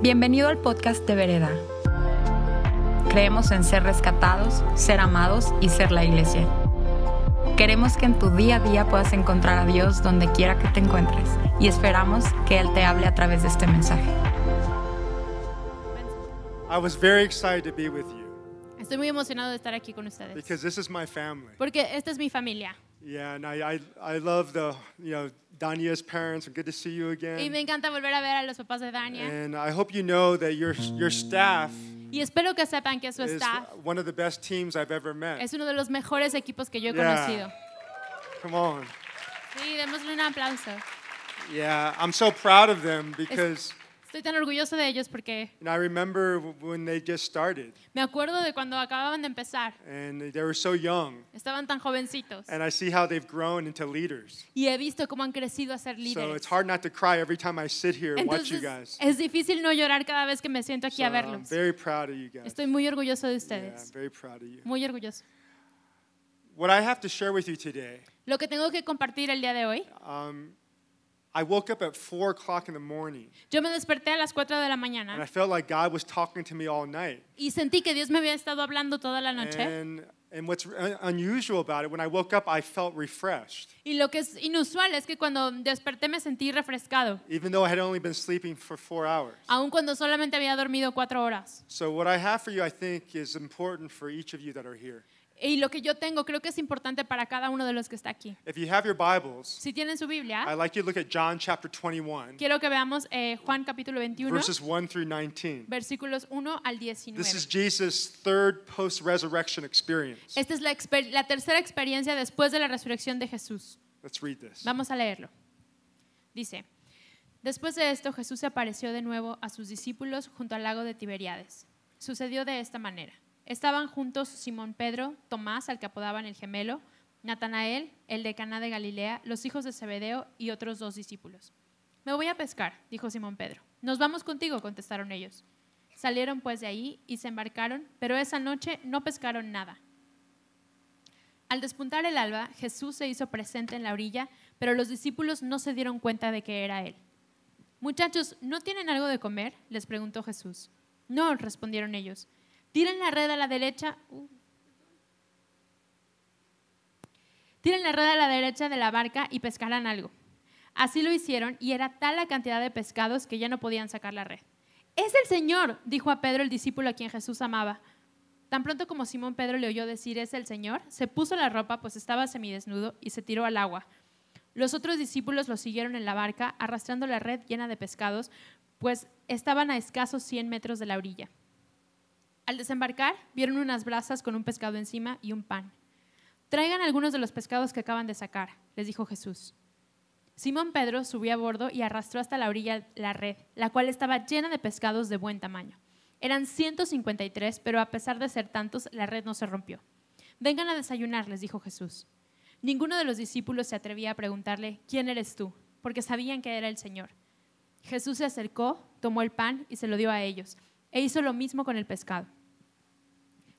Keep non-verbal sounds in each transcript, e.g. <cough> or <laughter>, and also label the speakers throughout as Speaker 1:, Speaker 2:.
Speaker 1: Bienvenido al podcast de Vereda. Creemos en ser rescatados, ser amados y ser la iglesia. Queremos que en tu día a día puedas encontrar a Dios donde quiera que te encuentres y esperamos que Él te hable a través de este mensaje.
Speaker 2: I was very excited to be with you
Speaker 3: Estoy muy emocionado de estar aquí con ustedes.
Speaker 2: because this is my family.
Speaker 3: Porque esta es mi familia.
Speaker 2: Yeah, and I, I, I love the, you know, Dania's parents, good to see you again.
Speaker 3: Y me encanta volver a ver a los papás de Dania.
Speaker 2: And I hope you know that your, your staff
Speaker 3: Y espero que sepan que su
Speaker 2: is
Speaker 3: staff
Speaker 2: one of the best teams I've ever met.
Speaker 3: es uno de los mejores equipos que yo he
Speaker 2: Yeah.
Speaker 3: conocido.
Speaker 2: Come on.
Speaker 3: Sí, démosle un aplauso.
Speaker 2: Yeah, I'm so proud of them because
Speaker 3: Estoy tan orgulloso de ellos porque
Speaker 2: know, I remember when they just started
Speaker 3: me acuerdo de cuando acababan de empezar.
Speaker 2: and they were so young.
Speaker 3: Estaban tan jovencitos.
Speaker 2: And I see how they've grown into leaders.
Speaker 3: Y he visto cómo han crecido a ser
Speaker 2: So
Speaker 3: líderes.
Speaker 2: it's hard not to cry every time I sit here and watch you
Speaker 3: Entonces,
Speaker 2: guys.
Speaker 3: es difícil no llorar cada vez que me siento aquí
Speaker 2: So
Speaker 3: a
Speaker 2: I'm
Speaker 3: verlos.
Speaker 2: very proud of you guys.
Speaker 3: Estoy muy orgulloso de
Speaker 2: Yeah,
Speaker 3: ustedes.
Speaker 2: I'm very proud of you.
Speaker 3: Muy orgulloso.
Speaker 2: What I have to share with you today,
Speaker 3: Lo que tengo que compartir el día de hoy,
Speaker 2: um, I woke up at four o'clock in the morning,
Speaker 3: yo me desperté a las 4 de la
Speaker 2: and I
Speaker 3: mañana
Speaker 2: felt like God was talking to me all night.
Speaker 3: y sentí que Dios me había estado hablando toda la noche.
Speaker 2: And and what's un- uh, unusual about it, when I woke up, I felt refreshed,
Speaker 3: Y lo que es inusual es que cuando desperté me sentí refrescado,
Speaker 2: even though I had only been sleeping for four hours.
Speaker 3: aun cuando solamente había dormido cuatro horas.
Speaker 2: So what I have for you, I think, is important for each of you that are here.
Speaker 3: Y lo que yo tengo creo que es importante para cada uno de los que está aquí.
Speaker 2: If you have your Bibles,
Speaker 3: Si tienen su Biblia,
Speaker 2: I'd like you to look at John chapter 21,
Speaker 3: quiero que veamos eh, Juan capítulo 21,
Speaker 2: verses 1 through 19.
Speaker 3: versículos 1 al
Speaker 2: This is
Speaker 3: 19.
Speaker 2: Jesus' third post-resurrection experience.
Speaker 3: Esta es la, la tercera experiencia después de la resurrección de Jesús.
Speaker 2: Let's read this.
Speaker 3: Vamos a leerlo. Dice, después de esto Jesús se apareció de nuevo a sus discípulos junto al lago de Tiberíades. Sucedió de esta manera. Estaban juntos Simón Pedro, Tomás, al que apodaban el gemelo, Natanael, el de Caná de Galilea, los hijos de Zebedeo y otros dos discípulos. Me voy a pescar, dijo Simón Pedro. Nos vamos contigo, contestaron ellos. Salieron pues de ahí y se embarcaron, pero esa noche no pescaron nada. Al despuntar el alba, Jesús se hizo presente en la orilla, pero los discípulos no se dieron cuenta de que era Él. Muchachos, ¿no tienen algo de comer? les preguntó Jesús. No, respondieron ellos. Tiren la red a la derecha. uh. Tiren la red a la derecha de la barca y pescarán algo. Así lo hicieron y era tal la cantidad de pescados que ya no podían sacar la red. Es el Señor, dijo a Pedro el discípulo a quien Jesús amaba. Tan pronto como Simón Pedro le oyó decir es el Señor, se puso la ropa, pues estaba semidesnudo, y se tiró al agua. Los otros discípulos lo siguieron en la barca, arrastrando la red llena de pescados, pues estaban a escasos 100 metros de la orilla. Al desembarcar, vieron unas brasas con un pescado encima y un pan. Traigan algunos de los pescados que acaban de sacar, les dijo Jesús. Simón Pedro subió a bordo y arrastró hasta la orilla la red, la cual estaba llena de pescados de buen tamaño. Eran 153, pero a pesar de ser tantos, la red no se rompió. Vengan a desayunar, les dijo Jesús. Ninguno de los discípulos se atrevía a preguntarle, ¿quién eres tú? Porque sabían que era el Señor. Jesús se acercó, tomó el pan y se lo dio a ellos, e hizo lo mismo con el pescado.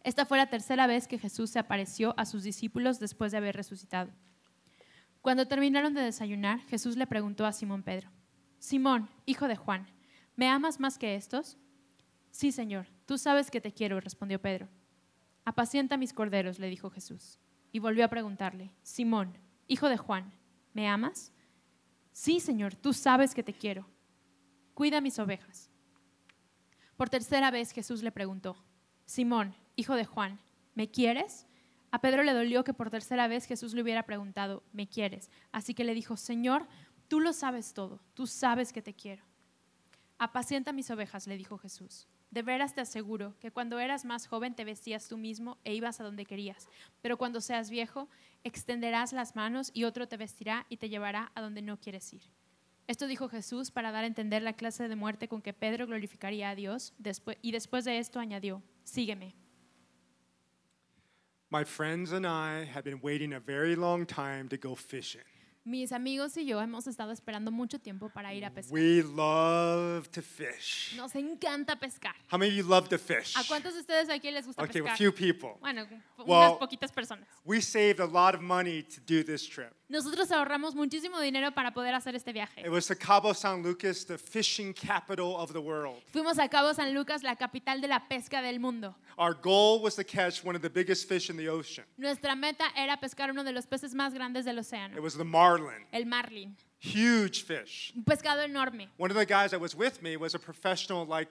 Speaker 3: Esta fue la tercera vez que Jesús se apareció a sus discípulos después de haber resucitado. Cuando terminaron de desayunar, Jesús le preguntó a Simón Pedro, Simón, hijo de Juan, ¿me amas más que estos? Sí, Señor, tú sabes que te quiero, respondió Pedro. Apacienta mis corderos, le dijo Jesús. Y volvió a preguntarle, Simón, hijo de Juan, ¿me amas? Sí, Señor, tú sabes que te quiero. Cuida mis ovejas. Por tercera vez Jesús le preguntó, Simón, hijo de Juan, ¿me quieres? A Pedro le dolió que por tercera vez Jesús le hubiera preguntado, ¿me quieres? Así que le dijo, Señor, tú lo sabes todo, tú sabes que te quiero. Apacienta mis ovejas, le dijo Jesús. De veras te aseguro que cuando eras más joven te vestías tú mismo e ibas a donde querías, pero cuando seas viejo extenderás las manos y otro te vestirá y te llevará a donde no quieres ir. Esto dijo Jesús para dar a entender la clase de muerte con que Pedro glorificaría a Dios, y después de esto añadió, sígueme.
Speaker 2: My friends and I have been waiting a very long time to go fishing.
Speaker 3: Mis amigos y yo hemos estado esperando mucho tiempo para ir a pescar.
Speaker 2: We love to fish.
Speaker 3: Nos encanta pescar.
Speaker 2: How many of you love to fish?
Speaker 3: ¿A cuántos de ustedes aquí les gusta
Speaker 2: Okay, a few people.
Speaker 3: Bueno, unas poquitas personas.
Speaker 2: We saved a lot of money to do this trip.
Speaker 3: Nosotros ahorramos muchísimo dinero para poder hacer este viaje.
Speaker 2: It was to Cabo San Lucas, the fishing capital of the world.
Speaker 3: Fuimos a Cabo San Lucas, la capital de la pesca del mundo.
Speaker 2: Our goal was to catch one of the biggest fish in the ocean.
Speaker 3: Nuestra meta era pescar uno de los peces más grandes del
Speaker 2: It
Speaker 3: océano,
Speaker 2: was the marlin,
Speaker 3: el marlin.
Speaker 2: huge fish.
Speaker 3: Un pescado enorme.
Speaker 2: One of the guys that was with me was a professional like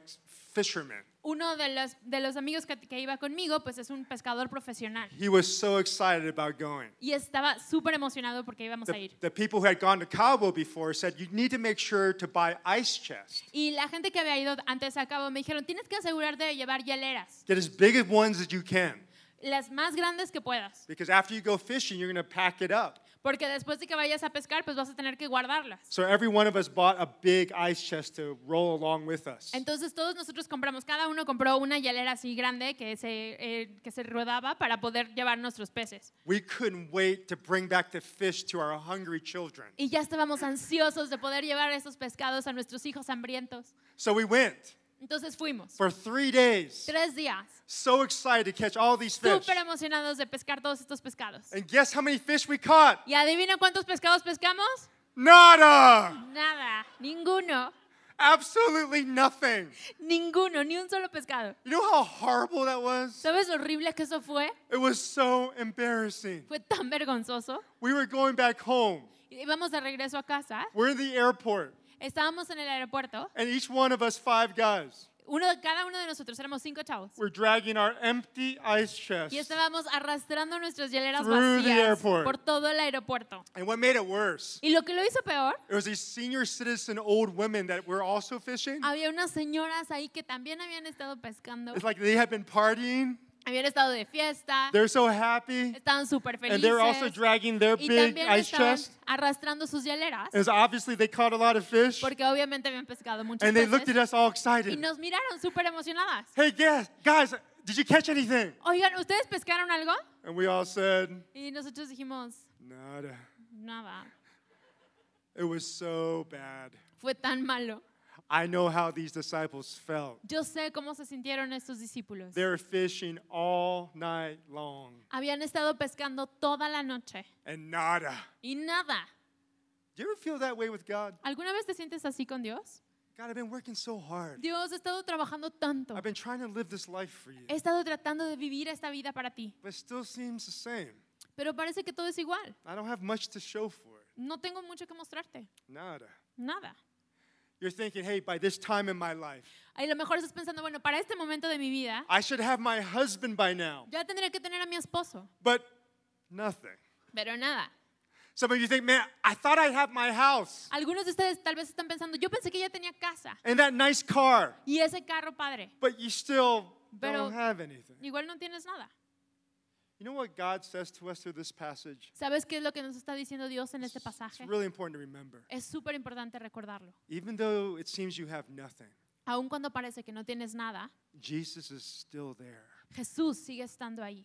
Speaker 2: fisherman.
Speaker 3: Uno de los, de los amigos que, que iba conmigo, pues es un pescador profesional.
Speaker 2: He was so excited about going.
Speaker 3: Y estaba súper emocionado porque íbamos a
Speaker 2: The,
Speaker 3: ir.
Speaker 2: the people who had gone to Cabo before said you need to make sure to buy ice chest.
Speaker 3: Y la gente que había ido antes a Cabo me dijeron, tienes que asegurarte de llevar hieleras,
Speaker 2: Get as big of ones as you can
Speaker 3: las más grandes que puedas.
Speaker 2: because after you go fishing, you're going to pack it up.
Speaker 3: Porque después de que vayas a pescar, pues vas a tener que guardarlas.
Speaker 2: So every one of us bought a big ice chest to roll along with us.
Speaker 3: Entonces todos nosotros compramos, cada uno compró una hielera así grande que se, eh, que se rodaba para poder llevar nuestros peces.
Speaker 2: We couldn't wait to bring back the fish to our hungry children.
Speaker 3: Y ya estábamos ansiosos de poder llevar esos pescados a nuestros hijos hambrientos.
Speaker 2: So we went
Speaker 3: Entonces fuimos.
Speaker 2: for three days,
Speaker 3: Tres días.
Speaker 2: so excited to catch all these fish.
Speaker 3: Súper emocionados de pescar todos estos pescados.
Speaker 2: And guess how many fish we caught?
Speaker 3: ¿Y adivina cuántos pescados pescamos?
Speaker 2: Nada!
Speaker 3: Nada, ninguno,
Speaker 2: Absolutely nothing.
Speaker 3: ninguno, ni un solo pescado.
Speaker 2: You know how horrible that was?
Speaker 3: ¿Sabes lo horrible que eso fue?
Speaker 2: It was so embarrassing.
Speaker 3: Fue tan vergonzoso.
Speaker 2: We were going back home.
Speaker 3: Íbamos de regreso a casa,
Speaker 2: We're in the airport,
Speaker 3: estábamos en el aeropuerto,
Speaker 2: and each one of us, five guys,
Speaker 3: uno, cada uno de nosotros éramos cinco chavos.
Speaker 2: we're dragging our empty ice chest.
Speaker 3: Y estábamos arrastrando nuestras hieleras
Speaker 2: Through the
Speaker 3: vacías
Speaker 2: airport.
Speaker 3: por todo el aeropuerto.
Speaker 2: And what made it worse?
Speaker 3: Y lo que lo hizo peor,
Speaker 2: It was these senior citizen old women that were also fishing.
Speaker 3: había unas señoras ahí que también habían estado pescando,
Speaker 2: It's like they had been partying.
Speaker 3: Habían estado de fiesta,
Speaker 2: They're so happy.
Speaker 3: estaban súper
Speaker 2: And they're also
Speaker 3: felices
Speaker 2: dragging their
Speaker 3: y
Speaker 2: big
Speaker 3: también
Speaker 2: ice
Speaker 3: estaban
Speaker 2: chest.
Speaker 3: arrastrando sus hieleras
Speaker 2: And so obviously they caught a lot of fish.
Speaker 3: porque obviamente habían pescado muchos
Speaker 2: And they looked at
Speaker 3: peces
Speaker 2: us all
Speaker 3: y
Speaker 2: excited.
Speaker 3: nos miraron súper emocionadas.
Speaker 2: Hey, guys, guys, did you catch anything?
Speaker 3: Oigan, ¿ustedes pescaron algo?
Speaker 2: And we all said,
Speaker 3: Y nosotros dijimos,
Speaker 2: nada.
Speaker 3: nada,
Speaker 2: It was so bad.
Speaker 3: fue tan malo.
Speaker 2: I know how these disciples felt.
Speaker 3: Yo sé cómo se sintieron estos discípulos.
Speaker 2: They were fishing all night long
Speaker 3: Habían estado pescando toda la noche
Speaker 2: and nada.
Speaker 3: y nada.
Speaker 2: Do you ever feel that way with God?
Speaker 3: ¿Alguna vez te sientes así con Dios?
Speaker 2: God, I've been working so hard.
Speaker 3: Dios, he estado trabajando tanto.
Speaker 2: I've been trying to live this life for you.
Speaker 3: He estado tratando de vivir esta vida para ti,
Speaker 2: But it still seems the same.
Speaker 3: pero parece que todo es igual.
Speaker 2: I don't have much to show for it.
Speaker 3: No tengo mucho que mostrarte.
Speaker 2: Nada.
Speaker 3: Nada.
Speaker 2: You're thinking, hey, by this time in my life,
Speaker 3: A lo mejor estás pensando, bueno, para este momento de mi vida,
Speaker 2: I should have my husband by now.
Speaker 3: ya tendría que tener a mi esposo,
Speaker 2: But nothing.
Speaker 3: pero nada.
Speaker 2: Some of you think, man, I thought I'd have my house
Speaker 3: Algunos de ustedes tal vez están pensando, yo pensé que ya tenía casa
Speaker 2: and that nice car,
Speaker 3: y ese carro padre.
Speaker 2: but you still
Speaker 3: Pero-
Speaker 2: don't have anything.
Speaker 3: Igual no tienes nada.
Speaker 2: You know what God says to us through this passage?
Speaker 3: ¿Sabes qué es lo que nos está diciendo Dios en este
Speaker 2: It's
Speaker 3: pasaje?
Speaker 2: really important to remember.
Speaker 3: Es súper importante recordarlo.
Speaker 2: Even though it seems you have nothing,
Speaker 3: Aun cuando parece que no tienes nada,
Speaker 2: Jesus is still there.
Speaker 3: Jesús sigue estando ahí.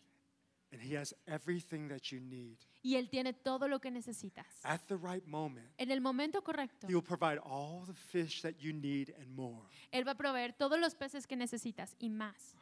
Speaker 2: And he has everything that you need.
Speaker 3: Y Él tiene todo lo que necesitas.
Speaker 2: At the right moment,
Speaker 3: En el momento correcto,
Speaker 2: he will provide all the fish that you need and more.
Speaker 3: Él va a proveer todos los peces que necesitas y más.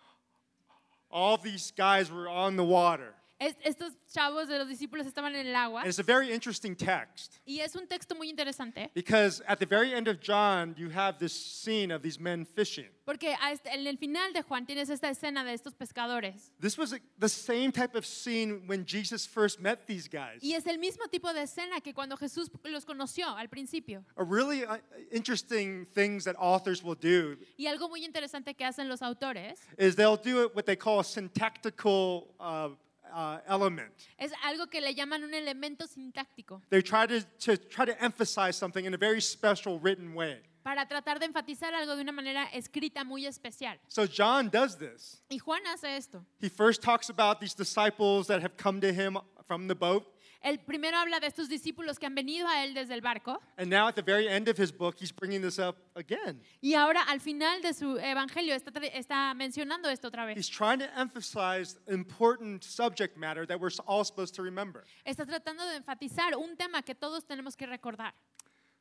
Speaker 2: All these guys were on the water.
Speaker 3: Es- estos chavos de los discípulos estaban en el agua
Speaker 2: And it's a very interesting text
Speaker 3: y es un texto muy interesante
Speaker 2: because at the very end of John, you have this scene of these men fishing.
Speaker 3: porque este- en el final de Juan tienes esta escena de estos pescadores
Speaker 2: This was the same type of scene when Jesus first met these guys.
Speaker 3: y es el mismo tipo de escena que cuando Jesús los conoció al principio.
Speaker 2: A really uh, interesting things that authors will do
Speaker 3: Y algo muy interesante que hacen los autores
Speaker 2: is they'll do it what they call a syntactical uh, uh, element.
Speaker 3: es algo que le llaman un elemento sintáctico
Speaker 2: They try to, to try to emphasize something in a very special written way.
Speaker 3: para tratar de enfatizar algo de una manera escrita muy especial.
Speaker 2: So John does this.
Speaker 3: Y Juan hace esto.
Speaker 2: He first talks about these disciples that have come to him from the boat.
Speaker 3: El primero habla de estos discípulos que han venido a él desde el barco
Speaker 2: And now at the very end of his book, he's bringing this up again.
Speaker 3: y ahora al final de su evangelio está, está mencionando esto otra
Speaker 2: He's
Speaker 3: vez.
Speaker 2: trying to emphasize important subject matter that we're all supposed to remember.
Speaker 3: Está tratando de enfatizar un tema que todos tenemos que recordar.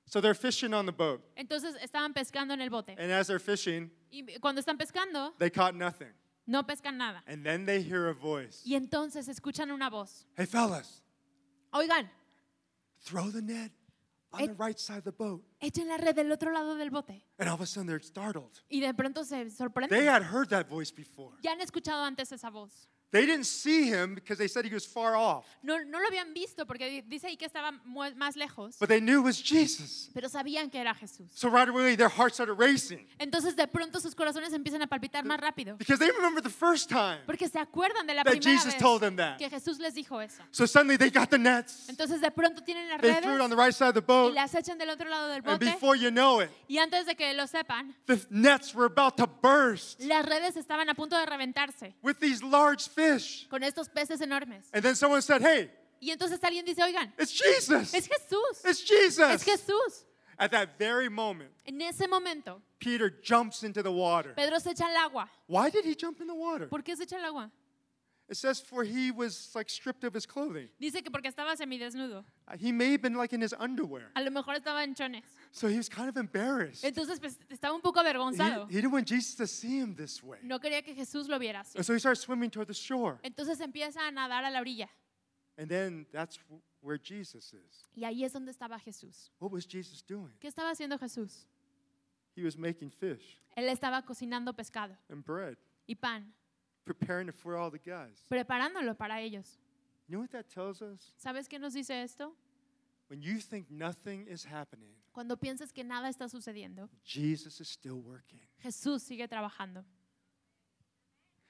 Speaker 2: So they're fishing on the boat.
Speaker 3: Entonces estaban pescando en el bote
Speaker 2: And as they're fishing,
Speaker 3: y cuando están pescando
Speaker 2: they caught nothing.
Speaker 3: no pescan nada.
Speaker 2: And then they hear a voice
Speaker 3: Y entonces escuchan una voz.
Speaker 2: Hey, fellas,
Speaker 3: Oigan,
Speaker 2: throw the net on the right side of the boat.
Speaker 3: Echen la red del otro lado del bote.
Speaker 2: And all of a sudden they're startled.
Speaker 3: Y de pronto se
Speaker 2: They
Speaker 3: sorprenden.
Speaker 2: had heard that voice before.
Speaker 3: Ya han escuchado antes esa voz.
Speaker 2: They didn't see him because they said he was far off,
Speaker 3: No, no lo habían visto porque di- dice ahí que estaba más lejos,
Speaker 2: but they knew it was Jesus.
Speaker 3: pero sabían que era Jesús.
Speaker 2: So right away their hearts started racing
Speaker 3: Entonces de pronto sus corazones empiezan a palpitar más rápido.
Speaker 2: because they remember the first time
Speaker 3: Porque se acuerdan de la
Speaker 2: that
Speaker 3: primera
Speaker 2: Jesus
Speaker 3: vez
Speaker 2: told them that.
Speaker 3: que Jesús les dijo eso.
Speaker 2: So suddenly they got the nets.
Speaker 3: Entonces de pronto tienen las
Speaker 2: They threw it on the right side of the
Speaker 3: y
Speaker 2: boat,
Speaker 3: las echan del otro lado del
Speaker 2: and
Speaker 3: bote
Speaker 2: before you know it,
Speaker 3: y antes de que lo sepan,
Speaker 2: the nets were about to burst
Speaker 3: las redes estaban a punto de reventarse
Speaker 2: with these large fish.
Speaker 3: Con estos peces enormes.
Speaker 2: And then someone said, Hey,
Speaker 3: Y entonces alguien dice, oigan,
Speaker 2: it's Jesus.
Speaker 3: es Jesús,
Speaker 2: It's
Speaker 3: es
Speaker 2: Jesus.
Speaker 3: Jesús.
Speaker 2: At that very moment,
Speaker 3: En ese momento,
Speaker 2: Peter jumps into the water.
Speaker 3: Pedro se echa al agua.
Speaker 2: Why did he jump in the water?
Speaker 3: ¿Por qué se echa al agua?
Speaker 2: It says, For he was like stripped of his clothing.
Speaker 3: Dice que porque estaba semidesnudo.
Speaker 2: Uh, He may have been like in his underwear.
Speaker 3: A lo mejor estaba en chones.
Speaker 2: So he was kind of embarrassed.
Speaker 3: Entonces pues, estaba un poco avergonzado.
Speaker 2: he didn't want Jesus to see him this way.
Speaker 3: No quería que Jesús lo viera así.
Speaker 2: And so he starts swimming toward the shore.
Speaker 3: Entonces empieza a nadar a la orilla.
Speaker 2: And then that's w- where Jesus is.
Speaker 3: Y ahí es donde estaba Jesús.
Speaker 2: What was Jesus doing?
Speaker 3: ¿Qué estaba haciendo Jesús?
Speaker 2: He was making fish
Speaker 3: Él estaba cocinando pescado
Speaker 2: and bread,
Speaker 3: y pan,
Speaker 2: preparing it for all the guys.
Speaker 3: preparándolo para ellos.
Speaker 2: You know what that tells us?
Speaker 3: ¿Sabes qué nos dice esto?
Speaker 2: When you think nothing is happening,
Speaker 3: Cuando piensas que nada está sucediendo,
Speaker 2: Jesus is still working.
Speaker 3: Jesús sigue trabajando.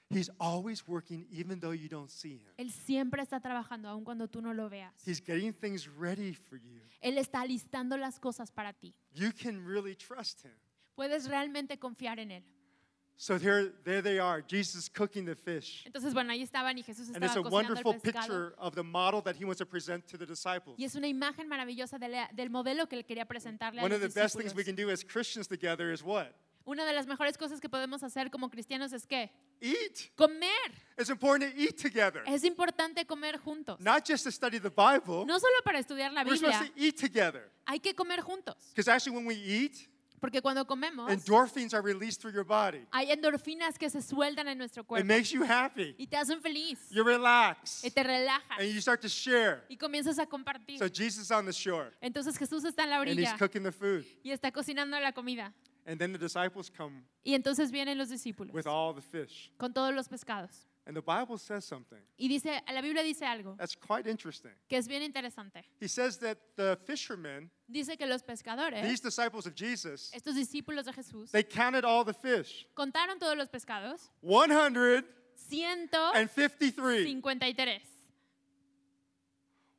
Speaker 2: He's always working even though you don't see him.
Speaker 3: Él siempre está trabajando, aun cuando tú no lo veas.
Speaker 2: He's getting things ready for you.
Speaker 3: Él está listando las cosas para ti.
Speaker 2: You can really trust him.
Speaker 3: Puedes realmente confiar en Él.
Speaker 2: So there, there they are. Jesus cooking the fish.
Speaker 3: Entonces, bueno, ahí estaban y Jesús
Speaker 2: And it's
Speaker 3: estaba
Speaker 2: a
Speaker 3: cocinando
Speaker 2: wonderful
Speaker 3: el pescado.
Speaker 2: picture of the model that he wants to present to the disciples.
Speaker 3: Y es una imagen maravillosa de la- del modelo que él quería presentarle a
Speaker 2: One of
Speaker 3: los
Speaker 2: the best things we
Speaker 3: discípulos.
Speaker 2: can do as Christians together is what?
Speaker 3: Una de las mejores cosas que podemos hacer como cristianos es que
Speaker 2: Eat.
Speaker 3: comer.
Speaker 2: It's important to eat together.
Speaker 3: Es importante comer juntos.
Speaker 2: Not just to study the Bible,
Speaker 3: No solo para estudiar la
Speaker 2: we're supposed
Speaker 3: Biblia,
Speaker 2: to eat together.
Speaker 3: hay que comer juntos.
Speaker 2: Because actually, when we eat,
Speaker 3: Porque cuando comemos,
Speaker 2: endorphins are released through your body.
Speaker 3: hay endorfinas que se sueltan en nuestro
Speaker 2: It
Speaker 3: cuerpo
Speaker 2: makes you happy.
Speaker 3: y te hacen feliz
Speaker 2: You relax.
Speaker 3: y te relajas
Speaker 2: And you start to share.
Speaker 3: y comienzas a compartir.
Speaker 2: So Jesus is on the shore
Speaker 3: Entonces Jesús está en la
Speaker 2: and he's
Speaker 3: orilla
Speaker 2: cooking the food.
Speaker 3: y está cocinando la comida.
Speaker 2: And then the disciples come
Speaker 3: Y entonces vienen los discípulos
Speaker 2: with all the fish.
Speaker 3: con todos los pescados.
Speaker 2: And the Bible says something
Speaker 3: Y dice, la Biblia dice algo
Speaker 2: that's quite interesting.
Speaker 3: que es bien interesante.
Speaker 2: He says that the fishermen,
Speaker 3: Dice que los pescadores,
Speaker 2: these disciples of Jesus,
Speaker 3: estos discípulos de Jesús,
Speaker 2: they counted all the fish
Speaker 3: contaron todos los pescados,
Speaker 2: 153.
Speaker 3: 153.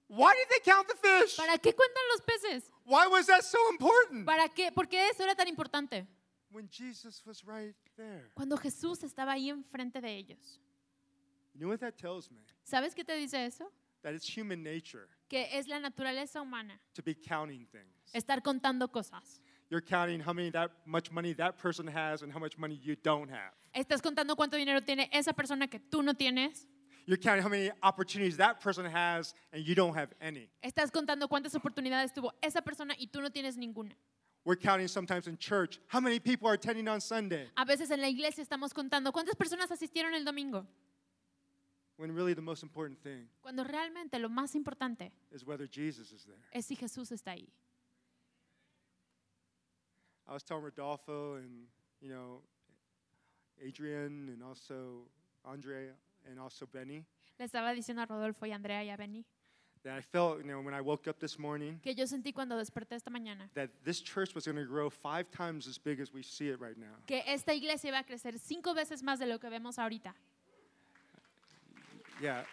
Speaker 2: Why did they count the fish?
Speaker 3: ¿Para qué cuentan los peces?
Speaker 2: Why was that so important?
Speaker 3: ¿Para qué? ¿Por qué eso era tan importante?
Speaker 2: When Jesus was right there.
Speaker 3: Cuando Jesús estaba ahí enfrente de ellos.
Speaker 2: You know what that tells me?
Speaker 3: ¿Sabes qué te dice eso?
Speaker 2: That it's human nature
Speaker 3: Que es la naturaleza humana
Speaker 2: to be counting things.
Speaker 3: estar contando cosas.
Speaker 2: You're counting how many that much money that person has and how much money you don't have.
Speaker 3: Estás contando cuánto dinero tiene esa persona que tú no tienes.
Speaker 2: You're counting how many opportunities that person has and you don't have any.
Speaker 3: Estás contando cuántas oportunidades tuvo esa persona y tú no tienes ninguna.
Speaker 2: We're counting sometimes in church how many people are attending on Sunday
Speaker 3: A veces en la iglesia estamos contando cuántas personas asistieron el domingo,
Speaker 2: when really the most important thing
Speaker 3: cuando realmente lo más importante
Speaker 2: is whether Jesus is there.
Speaker 3: es si Jesús está ahí.
Speaker 2: I was telling Rodolfo and, you know, Adrian and also Andre and also Benny
Speaker 3: Le estaba diciendo a Rodolfo y a Andrea y a Benny
Speaker 2: that I felt, you know, when I woke up this morning
Speaker 3: que yo sentí cuando desperté esta mañana
Speaker 2: that this church was going to grow five times as big as we see it right now.
Speaker 3: que esta iglesia iba a crecer cinco veces más de lo que vemos ahorita.
Speaker 2: Yeah.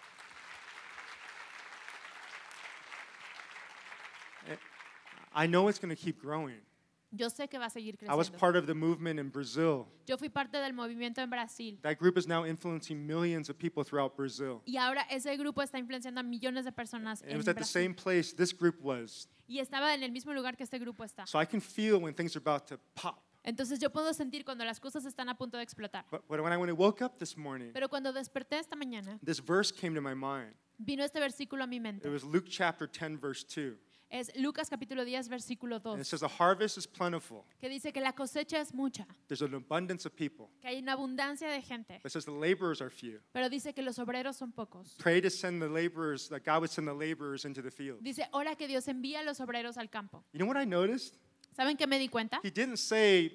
Speaker 2: I know it's going to keep growing.
Speaker 3: Yo sé que va a seguir
Speaker 2: I was
Speaker 3: creciendo.
Speaker 2: part of the movement in Brazil.
Speaker 3: Yo fui parte del movimiento en Brasil
Speaker 2: That group is now influencing millions of people throughout Brazil.
Speaker 3: y ahora ese grupo está influenciando a millones de personas
Speaker 2: And it
Speaker 3: en
Speaker 2: was at the
Speaker 3: Brasil.
Speaker 2: same place this group was.
Speaker 3: Y estaba en el mismo lugar que este grupo está.
Speaker 2: So I can feel when things are about to pop.
Speaker 3: Entonces yo puedo sentir cuando las cosas están a punto de explotar.
Speaker 2: But, when I when I woke up this morning,
Speaker 3: Pero cuando desperté esta mañana,
Speaker 2: this verse came to my mind.
Speaker 3: vino este versículo a mi
Speaker 2: It
Speaker 3: mente.
Speaker 2: was Luke chapter 10, verse 2.
Speaker 3: Es Lucas capítulo 10, versículo
Speaker 2: And it
Speaker 3: 2,
Speaker 2: says, The harvest is plentiful.
Speaker 3: que dice que la cosecha es mucha,
Speaker 2: There's an abundance of people.
Speaker 3: que hay una abundancia de gente,
Speaker 2: it says the laborers are few.
Speaker 3: pero dice que los obreros son pocos.
Speaker 2: Pray to send the laborers, that God would send the laborers into the field.
Speaker 3: Dice, ora que Dios envía a los obreros al campo.
Speaker 2: You know what I noticed?
Speaker 3: ¿Saben qué me di cuenta?
Speaker 2: He didn't say,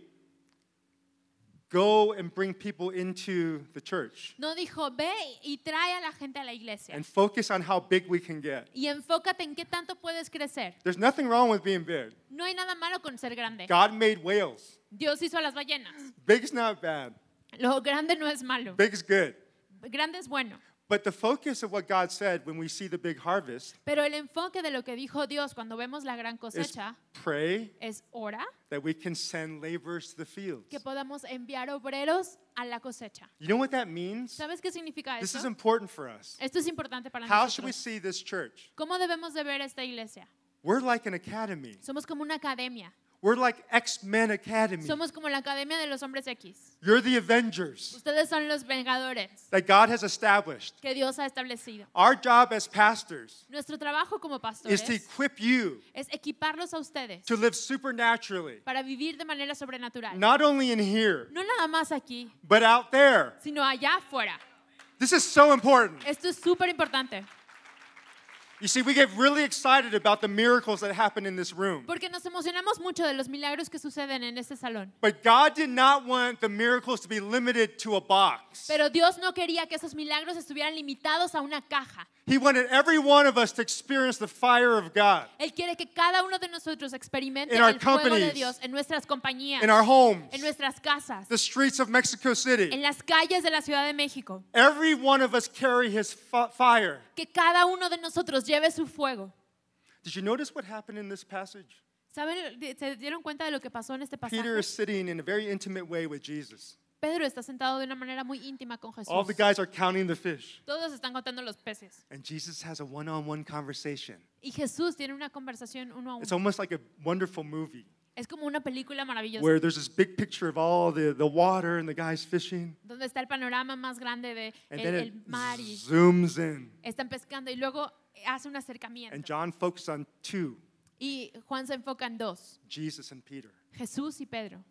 Speaker 2: Go and bring people into the church
Speaker 3: No dijo, ve y trae a la gente a la iglesia.
Speaker 2: and focus on how big we can get.
Speaker 3: Y enfócate en qué tanto puedes crecer.
Speaker 2: There's nothing wrong with being big.
Speaker 3: No hay nada malo con ser grande.
Speaker 2: God made whales.
Speaker 3: Dios hizo a las ballenas.
Speaker 2: Big is not bad,
Speaker 3: Lo grande no es malo.
Speaker 2: big is good.
Speaker 3: Grande es bueno.
Speaker 2: But the focus of what God said when we see the big harvest
Speaker 3: Pero el enfoque de lo que dijo Dios cuando vemos la gran
Speaker 2: is
Speaker 3: cosecha
Speaker 2: pray
Speaker 3: es ora
Speaker 2: that we can send laborers to the fields.
Speaker 3: que podamos enviar obreros a la cosecha.
Speaker 2: You know what that means?
Speaker 3: ¿Sabes qué significa
Speaker 2: This is
Speaker 3: eso?
Speaker 2: important for us.
Speaker 3: Esto es importante para
Speaker 2: How should we
Speaker 3: nosotros.
Speaker 2: see this church?
Speaker 3: ¿Cómo debemos de ver esta iglesia?
Speaker 2: We're like an academy.
Speaker 3: Somos como una academia.
Speaker 2: We're like X-Men Academy.
Speaker 3: Somos como la academia de los hombres X.
Speaker 2: You're the Avengers
Speaker 3: Ustedes son los vengadores
Speaker 2: that God has established.
Speaker 3: que Dios ha establecido.
Speaker 2: Our job as pastors
Speaker 3: Nuestro trabajo como
Speaker 2: is
Speaker 3: pastores
Speaker 2: to equip you
Speaker 3: es equiparlos a ustedes
Speaker 2: to live supernaturally,
Speaker 3: para vivir de manera sobrenatural.
Speaker 2: not only in here,
Speaker 3: No nada más aquí,
Speaker 2: but out there.
Speaker 3: sino allá afuera.
Speaker 2: This is so important.
Speaker 3: Esto es súper importante
Speaker 2: You see, we get really excited about the miracles that happen in this room.
Speaker 3: porque nos emocionamos mucho de los milagros que suceden en este salón.
Speaker 2: But God did not want the miracles to be limited to a box.
Speaker 3: Pero Dios no quería que esos milagros estuvieran limitados a una caja.
Speaker 2: He wanted every one of us to experience the fire of God
Speaker 3: Él quiere que cada uno de nosotros experimente
Speaker 2: In our
Speaker 3: el fuego de
Speaker 2: companies,
Speaker 3: Dios en nuestras compañías,
Speaker 2: in our homes,
Speaker 3: en nuestras casas,
Speaker 2: the streets of Mexico
Speaker 3: en
Speaker 2: City.
Speaker 3: las calles de la Ciudad de México.
Speaker 2: Every one of us carry his fi- fire.
Speaker 3: Que cada uno de nosotros lleve su fuego.
Speaker 2: Did you notice what happened in this passage?
Speaker 3: ¿Saben? ¿Se dieron cuenta de lo que pasó en este
Speaker 2: Peter
Speaker 3: pasaje?
Speaker 2: is sitting in a very intimate way with Jesus.
Speaker 3: Pedro está sentado de una manera muy íntima con Jesús.
Speaker 2: All the guys are counting the fish.
Speaker 3: Todos están contando los peces.
Speaker 2: And Jesus has a one on one conversation.
Speaker 3: Y Jesús tiene una conversación uno a
Speaker 2: It's
Speaker 3: uno.
Speaker 2: almost like a wonderful movie
Speaker 3: Es como una película maravillosa.
Speaker 2: where there's this big picture of all the, the water and the guys fishing.
Speaker 3: Donde está el panorama más grande de
Speaker 2: And
Speaker 3: el,
Speaker 2: then
Speaker 3: el
Speaker 2: it
Speaker 3: mar y
Speaker 2: zooms in.
Speaker 3: están pescando y luego hace un
Speaker 2: And
Speaker 3: acercamiento.
Speaker 2: John focuses on two
Speaker 3: Y Juan se enfoca en dos,
Speaker 2: Jesus and Peter.
Speaker 3: Jesús y Pedro.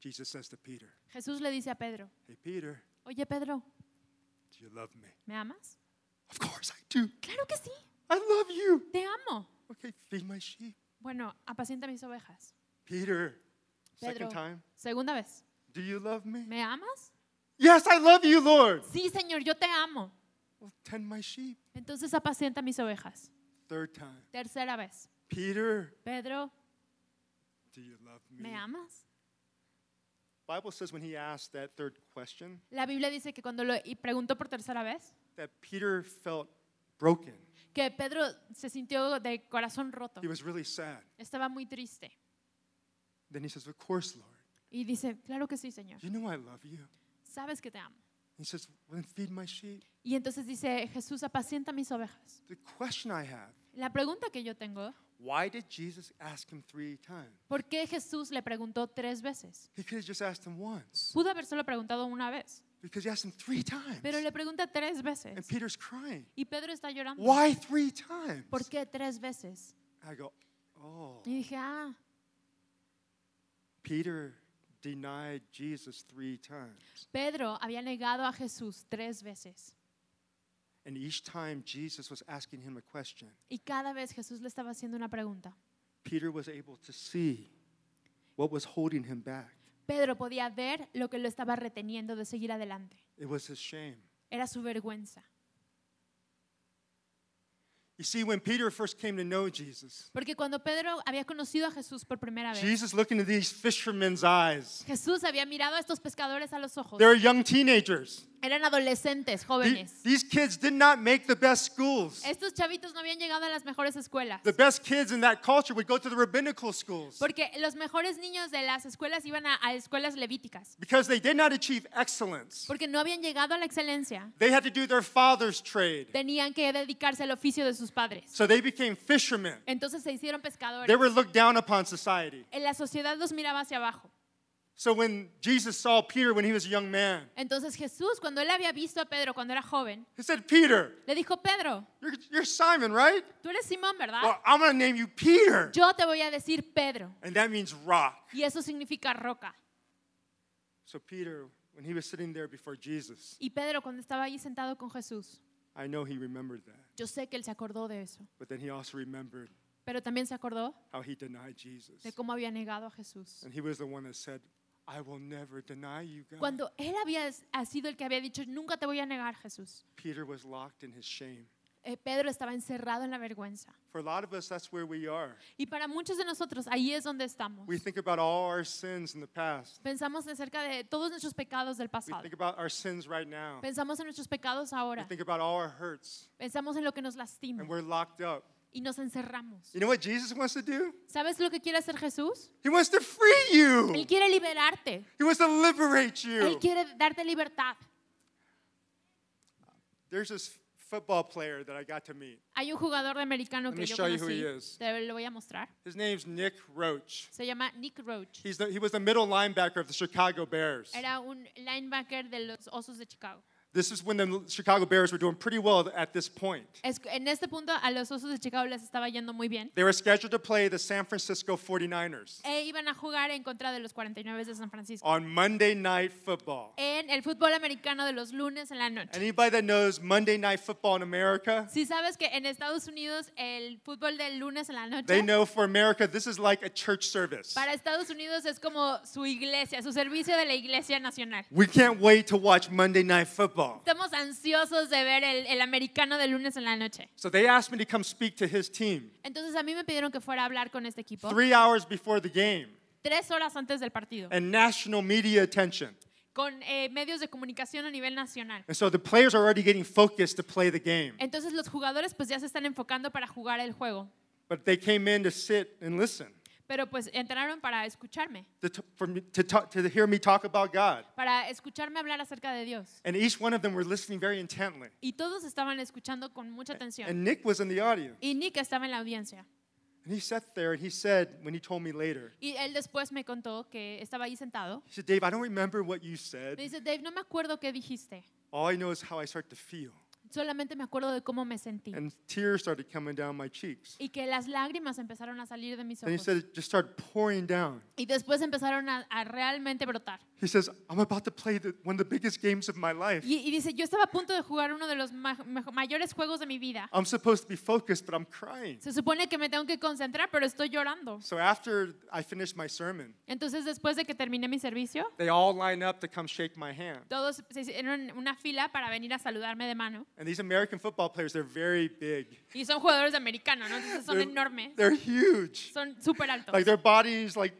Speaker 2: Jesus says to Peter,
Speaker 3: Jesús le dice a Pedro,
Speaker 2: Hey, Peter,
Speaker 3: oye Pedro,
Speaker 2: do you love me?
Speaker 3: ¿me amas?
Speaker 2: Of course I do.
Speaker 3: Claro que sí,
Speaker 2: I love you.
Speaker 3: te amo.
Speaker 2: Okay, feed my sheep.
Speaker 3: Bueno, apacienta mis ovejas.
Speaker 2: Peter,
Speaker 3: Pedro,
Speaker 2: second time,
Speaker 3: segunda vez,
Speaker 2: do you love me?
Speaker 3: ¿me amas?
Speaker 2: Yes, I love you, Lord.
Speaker 3: Sí, Señor, yo te amo.
Speaker 2: Well, tend my sheep.
Speaker 3: Entonces apacienta mis ovejas.
Speaker 2: Third time,
Speaker 3: Tercera vez,
Speaker 2: Peter,
Speaker 3: Pedro,
Speaker 2: do you love me?
Speaker 3: ¿me amas?
Speaker 2: Bible says when he asked that third question
Speaker 3: La Biblia dice que cuando lo y preguntó por tercera vez,
Speaker 2: that Peter felt broken.
Speaker 3: que Pedro se sintió de corazón roto.
Speaker 2: He was really sad.
Speaker 3: Estaba muy triste.
Speaker 2: Then he says, "Of course, Lord.
Speaker 3: Y dice, claro que sí, Señor.
Speaker 2: You know I love you."
Speaker 3: Sabes que te amo.
Speaker 2: He says, "Well, feed my sheep."
Speaker 3: Y entonces dice, Jesús, apacienta mis ovejas.
Speaker 2: The question I have,
Speaker 3: La pregunta que yo tengo,
Speaker 2: why did Jesus ask him 3 times?
Speaker 3: ¿por qué Jesús le preguntó tres veces?
Speaker 2: He could have just asked him once.
Speaker 3: Pudo haber solo preguntado una vez,
Speaker 2: Because he asked him 3 times.
Speaker 3: pero le pregunta tres
Speaker 2: And
Speaker 3: veces.
Speaker 2: Peter's crying.
Speaker 3: Y Pedro está llorando.
Speaker 2: Why 3 times?
Speaker 3: ¿Por qué tres veces?
Speaker 2: I go, "Oh,
Speaker 3: Y dije, ah,
Speaker 2: Peter denied Jesus 3 times."
Speaker 3: Pedro había negado a Jesús tres veces.
Speaker 2: And each time Jesus was asking him a question,
Speaker 3: Y cada vez Jesús le estaba haciendo una pregunta.
Speaker 2: Peter was able to see what was holding him back.
Speaker 3: Pedro podía ver lo que lo estaba reteniendo de seguir adelante.
Speaker 2: It was his shame.
Speaker 3: Era su vergüenza.
Speaker 2: You see, when Peter first came to know Jesus,
Speaker 3: Porque cuando Pedro había conocido a Jesús por primera vez,
Speaker 2: Jesus looked into these fishermen's eyes.
Speaker 3: Jesús había mirado a estos pescadores a los ojos.
Speaker 2: They're young teenagers.
Speaker 3: Eran adolescentes,
Speaker 2: The-
Speaker 3: jóvenes.
Speaker 2: These kids did not make the best schools.
Speaker 3: Estos chavitos no habían llegado a las mejores escuelas.
Speaker 2: The best kids in that culture would go to the rabbinical schools
Speaker 3: Porque los mejores niños de las escuelas iban a, a escuelas levíticas.
Speaker 2: because they did not achieve excellence.
Speaker 3: Porque no habían llegado a la excelencia.
Speaker 2: They had to do their father's trade.
Speaker 3: Tenían que dedicarse al oficio de sus padres.
Speaker 2: So they became fishermen.
Speaker 3: Entonces se hicieron pescadores.
Speaker 2: They were looked down upon society.
Speaker 3: En la sociedad los miraba hacia abajo.
Speaker 2: So when Jesus saw Peter when he was a young man,
Speaker 3: Entonces Jesús, cuando él había visto a Pedro cuando era joven,
Speaker 2: he said, Peter,
Speaker 3: le dijo, Pedro,
Speaker 2: you're, you're Simon, right?
Speaker 3: tú eres Simón, ¿verdad?
Speaker 2: Well, I'm going to name you Peter.
Speaker 3: Yo te voy a decir Pedro.
Speaker 2: And that means rock.
Speaker 3: Y eso significa roca.
Speaker 2: So Peter, when he was sitting there before Jesus,
Speaker 3: Y Pedro, cuando estaba allí sentado con Jesús,
Speaker 2: I know he remembered that.
Speaker 3: yo sé que él se acordó de eso.
Speaker 2: But then he also remembered
Speaker 3: Pero también se acordó
Speaker 2: how he denied Jesus.
Speaker 3: de cómo había negado a Jesús.
Speaker 2: And he was the one that said, I will never deny you, God.
Speaker 3: Cuando él había ha sido el que había dicho, nunca te voy a negar, Jesús.
Speaker 2: Peter was locked in his shame.
Speaker 3: Eh, Pedro estaba encerrado en la vergüenza.
Speaker 2: For a lot of us, that's where we are.
Speaker 3: Y para muchos de nosotros, ahí es donde estamos.
Speaker 2: We think about all our sins in the past.
Speaker 3: Pensamos acerca de todos nuestros pecados del
Speaker 2: We
Speaker 3: pasado.
Speaker 2: think about our sins right now.
Speaker 3: Pensamos en nuestros pecados
Speaker 2: We
Speaker 3: ahora.
Speaker 2: think about all our hurts.
Speaker 3: Pensamos en lo que nos lastima
Speaker 2: And we're locked up.
Speaker 3: Y nos encerramos.
Speaker 2: You know what Jesus wants to do?
Speaker 3: ¿Sabes lo que quiere hacer Jesús?
Speaker 2: He wants to free you.
Speaker 3: Él quiere liberarte.
Speaker 2: He wants to liberate
Speaker 3: Él
Speaker 2: you.
Speaker 3: quiere darte libertad.
Speaker 2: There's this football player that I got to meet.
Speaker 3: Hay un jugador de americano
Speaker 2: Let
Speaker 3: que
Speaker 2: me
Speaker 3: yo
Speaker 2: show you who
Speaker 3: conocí.
Speaker 2: he is.
Speaker 3: Te lo voy a mostrar.
Speaker 2: His name's Nick Roach.
Speaker 3: Se llama Nick Roach.
Speaker 2: He's the, he was the middle linebacker of the Chicago Bears.
Speaker 3: Era un linebacker de los Osos de Chicago.
Speaker 2: This is when the Chicago Bears were doing pretty well at this point.
Speaker 3: Es- en este punto a los Osos de Chicago les estaba yendo muy bien.
Speaker 2: They were scheduled to play the San Francisco 49ers
Speaker 3: E iban a jugar en contra de los 49 de San Francisco.
Speaker 2: on Monday Night Football.
Speaker 3: En el fútbol americano de los lunes en la noche.
Speaker 2: Anybody that knows Monday Night Football in America,
Speaker 3: Si sabes que en Estados Unidos el fútbol del lunes en la
Speaker 2: they know for America this is like a church service.
Speaker 3: para Estados Unidos es como su iglesia, su servicio de la iglesia nacional.
Speaker 2: We can't wait to watch Monday Night Football.
Speaker 3: Estamos ansiosos de ver el, el americano de lunes en la noche.
Speaker 2: So they asked me to come speak to his team
Speaker 3: Entonces a mí me pidieron que fuera a hablar con este equipo
Speaker 2: three hours before the game
Speaker 3: tres horas antes del partido,
Speaker 2: and national media attention.
Speaker 3: con eh, medios de comunicación a nivel nacional.
Speaker 2: And so the players are already getting focused to play the game.
Speaker 3: Entonces los jugadores pues ya se están enfocando para jugar el juego,
Speaker 2: But they came in to sit and listen,
Speaker 3: pero pues entraron para escucharme,
Speaker 2: to, for me, to, talk, to hear me talk about God.
Speaker 3: para escucharme hablar acerca de Dios.
Speaker 2: And each one of them were listening very intently.
Speaker 3: Y todos estaban escuchando con mucha atención.
Speaker 2: And Nick was in the audience.
Speaker 3: Y Nick estaba en la audiencia.
Speaker 2: And he sat there and he said, when he told me later,
Speaker 3: Y él después me contó que estaba ahí sentado.
Speaker 2: he said, Dave, I don't remember what you
Speaker 3: Me
Speaker 2: said.
Speaker 3: dice, Dave, no me acuerdo qué dijiste.
Speaker 2: All I know is how I start to feel.
Speaker 3: Solamente me acuerdo de cómo me sentí.
Speaker 2: And tears started coming down my cheeks.
Speaker 3: Y que las lágrimas empezaron a salir de mis
Speaker 2: And he
Speaker 3: ojos.
Speaker 2: said it just started pouring down.
Speaker 3: Y después empezaron a, a realmente brotar.
Speaker 2: He says, I'm about to play the, one of the biggest games of my life.
Speaker 3: Y, y dice, yo estaba a punto de jugar uno de los ma- mayores juegos de mi vida.
Speaker 2: I'm supposed to be focused, but I'm crying.
Speaker 3: Se supone que me tengo que concentrar, pero estoy llorando.
Speaker 2: So after I finished my sermon,
Speaker 3: Entonces, después de que terminé mi servicio,
Speaker 2: they all line up to come shake my hand.
Speaker 3: todos se hicieron una fila para venir a saludarme de mano.
Speaker 2: And these American football players, they're very big.
Speaker 3: Y son jugadores de americano, ¿no? Entonces son
Speaker 2: They're,
Speaker 3: enormes.
Speaker 2: they're huge.
Speaker 3: Son súper altos.
Speaker 2: Like their bodies, like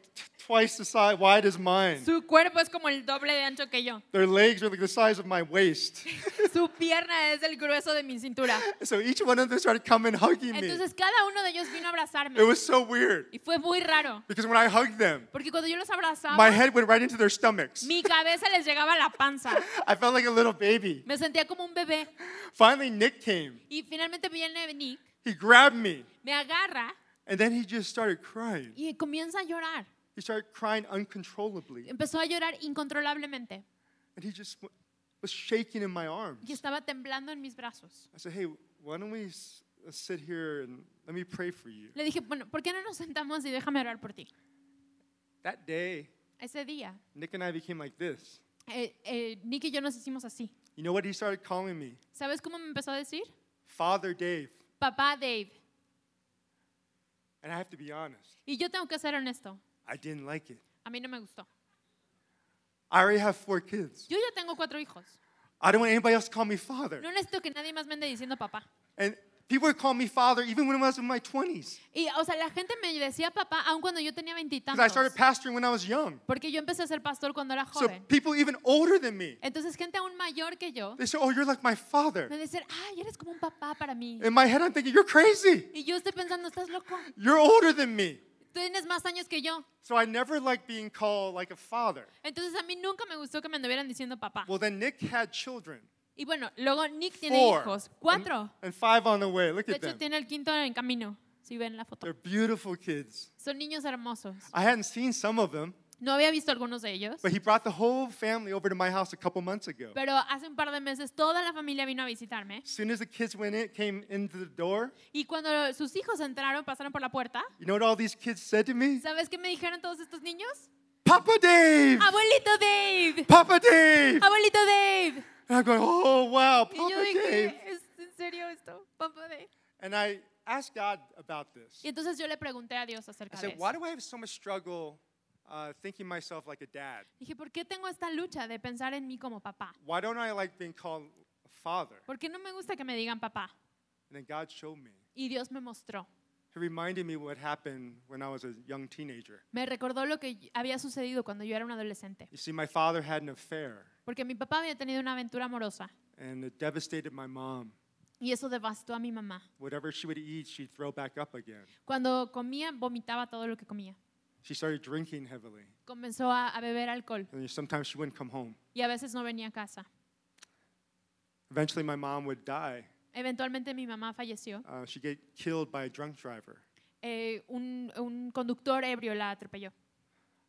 Speaker 2: twice the size wide as mine.
Speaker 3: Su cuerpo es como el doble de ancho que yo.
Speaker 2: Their legs are like the size of my waist. <laughs>
Speaker 3: Su pierna es el grueso de mi cintura.
Speaker 2: so each one of them started coming hugging me.
Speaker 3: Entonces cada uno de ellos vino a abrazarme.
Speaker 2: It was so weird
Speaker 3: Y fue muy raro.
Speaker 2: because when I hugged them,
Speaker 3: Porque cuando yo los abrazaba,
Speaker 2: my head went right into their stomachs.
Speaker 3: mi cabeza les llegaba a la panza. <laughs>
Speaker 2: I felt like a little baby.
Speaker 3: Me sentía como un bebé.
Speaker 2: Finally, Nick came.
Speaker 3: Y finalmente viene Nick,
Speaker 2: He grabbed me
Speaker 3: me agarra
Speaker 2: and then he just started crying.
Speaker 3: y comienza a llorar.
Speaker 2: He started crying uncontrollably
Speaker 3: Empezó a llorar incontrolablemente
Speaker 2: and he just was shaking in my arms.
Speaker 3: y estaba temblando en mis brazos.
Speaker 2: I said, Hey, why don't we uh, sit here and let me pray for you?
Speaker 3: Le dije, bueno, ¿por qué no nos sentamos y déjame orar por ti?
Speaker 2: That day,
Speaker 3: Ese día,
Speaker 2: Nick and I became like this.
Speaker 3: eh, eh, Nick y yo nos hicimos así.
Speaker 2: You know what he started calling me?
Speaker 3: ¿Sabes cómo me empezó a decir?
Speaker 2: Father Dave.
Speaker 3: Papá Dave.
Speaker 2: And I have to be honest,
Speaker 3: Y yo tengo que ser honesto.
Speaker 2: I didn't like it.
Speaker 3: A mí no me gustó.
Speaker 2: I already have four kids.
Speaker 3: Yo ya tengo cuatro hijos.
Speaker 2: I don't want anybody else to call me father.
Speaker 3: No necesito que nadie más me ande diciendo papá.
Speaker 2: And people would call me father even when I was in my 20s.
Speaker 3: Y, o sea, la gente me decía papá aun cuando yo tenía
Speaker 2: Because I started pastoring when I was young.
Speaker 3: Porque yo empecé a ser pastor cuando era
Speaker 2: So
Speaker 3: joven.
Speaker 2: people even older than me,
Speaker 3: Entonces, gente aún mayor que yo
Speaker 2: they say, Oh, you're like my father.
Speaker 3: me decía, ay, eres como un papá para mí.
Speaker 2: In my head, I'm thinking, You're crazy.
Speaker 3: Y yo estoy pensando, estás loco.
Speaker 2: You're older than me.
Speaker 3: Tienes más años que yo.
Speaker 2: So I never liked being called like a father.
Speaker 3: Entonces, a mí nunca me gustó que me anduvieran diciendo papá.
Speaker 2: Well, then Nick had children.
Speaker 3: Y bueno, luego Nick tiene
Speaker 2: Four.
Speaker 3: hijos.
Speaker 2: And,
Speaker 3: Cuatro.
Speaker 2: and five on the way. Look
Speaker 3: De
Speaker 2: at
Speaker 3: hecho,
Speaker 2: them.
Speaker 3: tiene el quinto en camino. Si ven la foto.
Speaker 2: They're beautiful kids.
Speaker 3: Son niños hermosos.
Speaker 2: I hadn't seen some of them.
Speaker 3: No había visto algunos de ellos,
Speaker 2: but he brought the whole family over to my house a couple months ago.
Speaker 3: pero hace un par de meses toda la familia vino a visitarme.
Speaker 2: As soon as the kids went in, came into the door,
Speaker 3: Y cuando sus hijos entraron, pasaron por la puerta,
Speaker 2: you know what all these kids said to me?
Speaker 3: ¿sabes qué me dijeron todos estos niños?
Speaker 2: Papa Dave!
Speaker 3: ¡Abuelito Dave!
Speaker 2: Papa Dave!
Speaker 3: ¡Abuelito Dave!
Speaker 2: And I'm going, oh, wow,
Speaker 3: Y yo
Speaker 2: Papa
Speaker 3: dije,
Speaker 2: Dave.
Speaker 3: ¿es en serio esto? Papá Dave.
Speaker 2: And I asked God about this.
Speaker 3: Y entonces yo le pregunté a Dios
Speaker 2: I
Speaker 3: acerca de
Speaker 2: said,
Speaker 3: eso.
Speaker 2: why do I have so much struggle uh, thinking myself like a dad?
Speaker 3: Dije, ¿por qué tengo esta lucha de pensar en mí como papá?
Speaker 2: Why don't I like being called a father?
Speaker 3: ¿Por qué no me gusta que me digan papá?
Speaker 2: And then God showed me.
Speaker 3: Y Dios me mostró.
Speaker 2: He reminded me what happened when I was a young teenager.
Speaker 3: Me recordó lo que había sucedido cuando yo era un adolescente.
Speaker 2: You see, my father had an affair,
Speaker 3: Porque mi papá había tenido una aventura amorosa.
Speaker 2: and it devastated my mom.
Speaker 3: Y eso devastó a mi mamá.
Speaker 2: Whatever she would eat, she'd throw back up again.
Speaker 3: Cuando comía, vomitaba todo lo que comía.
Speaker 2: She started drinking heavily,
Speaker 3: Comenzó a, a beber alcohol.
Speaker 2: and sometimes she wouldn't come home.
Speaker 3: Y a veces no venía a casa.
Speaker 2: Eventually, my mom would die.
Speaker 3: Eventualmente mi mamá falleció.
Speaker 2: Uh, she'd get killed by a drunk driver.
Speaker 3: Eh, un, un conductor ebrio la atropelló.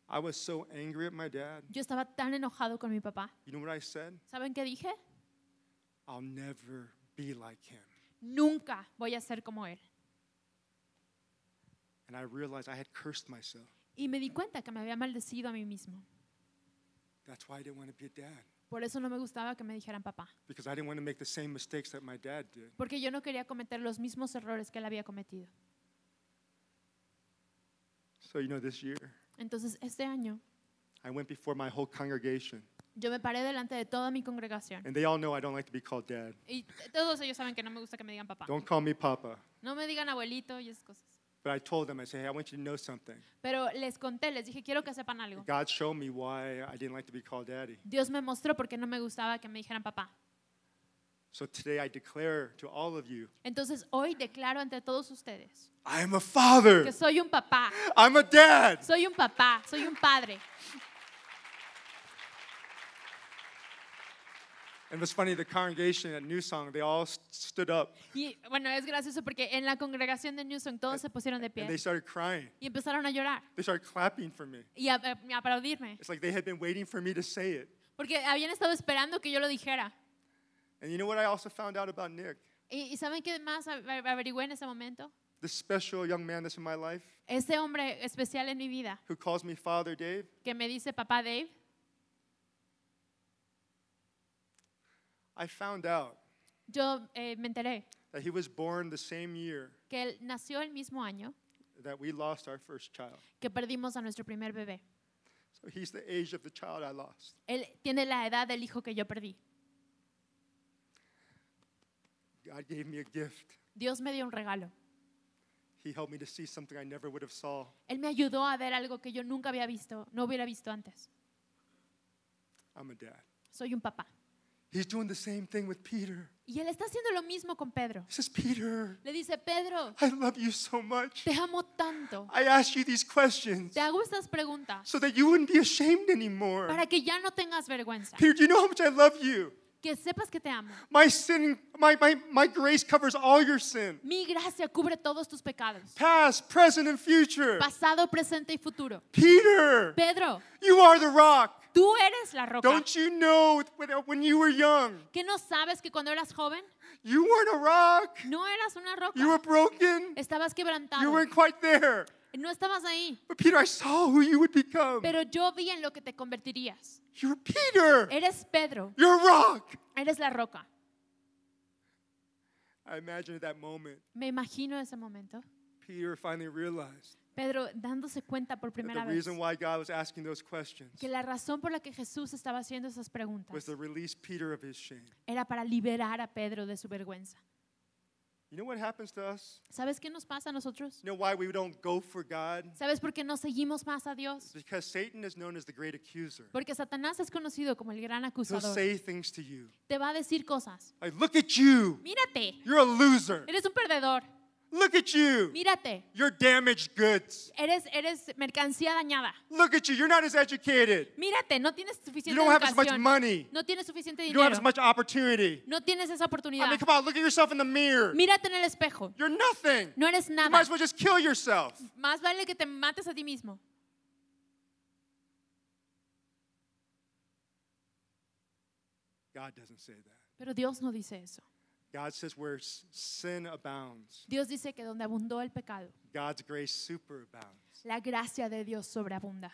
Speaker 2: I was so angry at my dad.
Speaker 3: Yo estaba tan enojado con mi papá.
Speaker 2: You know what I said?
Speaker 3: ¿Saben qué dije?
Speaker 2: I'll never be like him.
Speaker 3: Nunca voy a ser como él.
Speaker 2: And I realized I had cursed myself.
Speaker 3: Y me di cuenta que me había maldecido a mí mismo.
Speaker 2: That's why I didn't want to be a dad,
Speaker 3: Por eso no me gustaba que me dijeran papá.
Speaker 2: because I didn't want to make the same mistakes that my dad did.
Speaker 3: Porque yo no quería cometer los mismos errores que él había cometido.
Speaker 2: So, you know, this year,
Speaker 3: Entonces, este año,
Speaker 2: I went before my whole congregation,
Speaker 3: yo me paré delante de toda mi congregación.
Speaker 2: and they all know I don't like to be called dad.
Speaker 3: Y todos ellos saben que no me gusta que me digan papá.
Speaker 2: Don't call me Papa.
Speaker 3: No me digan abuelito y esas cosas.
Speaker 2: But I told them, I said, hey, I want you to know something.
Speaker 3: Pero les conté, les dije, quiero que sepan algo.
Speaker 2: God showed me why I didn't like to be called daddy.
Speaker 3: Dios me mostró porque no me gustaba que me dijeran papá.
Speaker 2: So today I declare to all of you,
Speaker 3: Entonces hoy declaro ante todos ustedes
Speaker 2: I am a father.
Speaker 3: que soy un papá,
Speaker 2: I'm a dad.
Speaker 3: soy un papá, soy un padre.
Speaker 2: And was funny, the congregation at New Song, they all stood up
Speaker 3: Y bueno, es gracioso porque en la congregación de Newsom todos se pusieron de pie.
Speaker 2: and they started crying.
Speaker 3: y empezaron a llorar
Speaker 2: They started clapping for me.
Speaker 3: y a, eh, a aplaudirme
Speaker 2: It's like they had been waiting for me to say it.
Speaker 3: porque habían estado esperando que yo lo dijera.
Speaker 2: And you know what I also found out about Nick?
Speaker 3: ¿Y, y saben qué más averigüé en ese momento?
Speaker 2: This special young man that's in my life
Speaker 3: Ese hombre especial en mi vida
Speaker 2: who calls me Father Dave.
Speaker 3: que me dice papá Dave,
Speaker 2: I found out
Speaker 3: yo eh, me enteré
Speaker 2: that he was born the same year
Speaker 3: que él nació el mismo año
Speaker 2: that we lost our first child.
Speaker 3: que perdimos a nuestro primer bebé.
Speaker 2: So he's the age of the child I lost.
Speaker 3: Él tiene la edad del hijo que yo perdí.
Speaker 2: God gave me a gift.
Speaker 3: Dios me dio un regalo.
Speaker 2: He helped me to see something I never would have saw.
Speaker 3: Él me ayudó a ver algo que yo nunca había visto, no hubiera visto antes.
Speaker 2: I'm a dad.
Speaker 3: Soy un papá.
Speaker 2: He's doing the same thing with Peter.
Speaker 3: Y él está haciendo lo mismo con Pedro.
Speaker 2: He says, Peter,
Speaker 3: Le dice, Pedro,
Speaker 2: I love you so much.
Speaker 3: te amo tanto.
Speaker 2: I asked you these questions
Speaker 3: Te hago estas preguntas
Speaker 2: so that you wouldn't be ashamed anymore.
Speaker 3: para que ya no tengas vergüenza.
Speaker 2: Peter, do you know how much I love you?
Speaker 3: Que sepas que te amo.
Speaker 2: My sin, my, my, my grace covers all your sin.
Speaker 3: Mi gracia cubre todos tus pecados.
Speaker 2: Past, present, and future.
Speaker 3: Pasado, presente y futuro.
Speaker 2: Peter,
Speaker 3: Pedro,
Speaker 2: you are the rock.
Speaker 3: Tú eres la roca.
Speaker 2: Don't you know when- you were young,
Speaker 3: ¿Que no sabes que cuando eras joven
Speaker 2: you weren't a rock?
Speaker 3: no eras una
Speaker 2: You were
Speaker 3: roca?
Speaker 2: broken.
Speaker 3: Estabas
Speaker 2: You
Speaker 3: quebrantado.
Speaker 2: weren't quite there.
Speaker 3: No estabas ahí.
Speaker 2: But Peter, I saw who you would become.
Speaker 3: Pero yo vi en lo que te convertirías.
Speaker 2: You're Peter.
Speaker 3: Eres Pedro.
Speaker 2: You're a rock.
Speaker 3: Eres la roca.
Speaker 2: I imagine at that moment,
Speaker 3: Me imagino ese momento.
Speaker 2: Peter finally realized
Speaker 3: Pedro dándose cuenta por
Speaker 2: that the
Speaker 3: primera vez
Speaker 2: reason why God was asking those questions
Speaker 3: que la razón por la que Jesús estaba haciendo esas
Speaker 2: was
Speaker 3: preguntas
Speaker 2: to release Peter of his shame.
Speaker 3: era para liberar a Pedro de su vergüenza.
Speaker 2: You know what happens to us?
Speaker 3: ¿Sabes qué nos pasa a nosotros?
Speaker 2: You know why we don't go for God?
Speaker 3: ¿Sabes por qué no seguimos más a Dios?
Speaker 2: Because Satan is known as the great accuser.
Speaker 3: Porque Satanás es conocido como el gran
Speaker 2: He'll
Speaker 3: acusador.
Speaker 2: say things to you
Speaker 3: Te va a decir cosas.
Speaker 2: like, look at you.
Speaker 3: Mírate,
Speaker 2: You're a loser.
Speaker 3: eres un perdedor.
Speaker 2: Look at you.
Speaker 3: Mírate.
Speaker 2: You're damaged goods.
Speaker 3: Eres, eres mercancía dañada.
Speaker 2: Look at you. You're not as educated.
Speaker 3: Mírate, no tienes suficiente you
Speaker 2: don't educación. have as much money.
Speaker 3: No tienes suficiente dinero.
Speaker 2: You don't have as much opportunity.
Speaker 3: No tienes esa oportunidad.
Speaker 2: I mean, come on, look at yourself in the mirror.
Speaker 3: Mírate en el espejo.
Speaker 2: You're nothing.
Speaker 3: No eres nada.
Speaker 2: You might as well just kill yourself.
Speaker 3: Más vale que te mates a ti mismo.
Speaker 2: God doesn't say that.
Speaker 3: Pero Dios no dice eso.
Speaker 2: God says where sin abounds,
Speaker 3: Dios dice que donde abundó el pecado,
Speaker 2: God's grace superabounds.
Speaker 3: la gracia de Dios sobreabunda.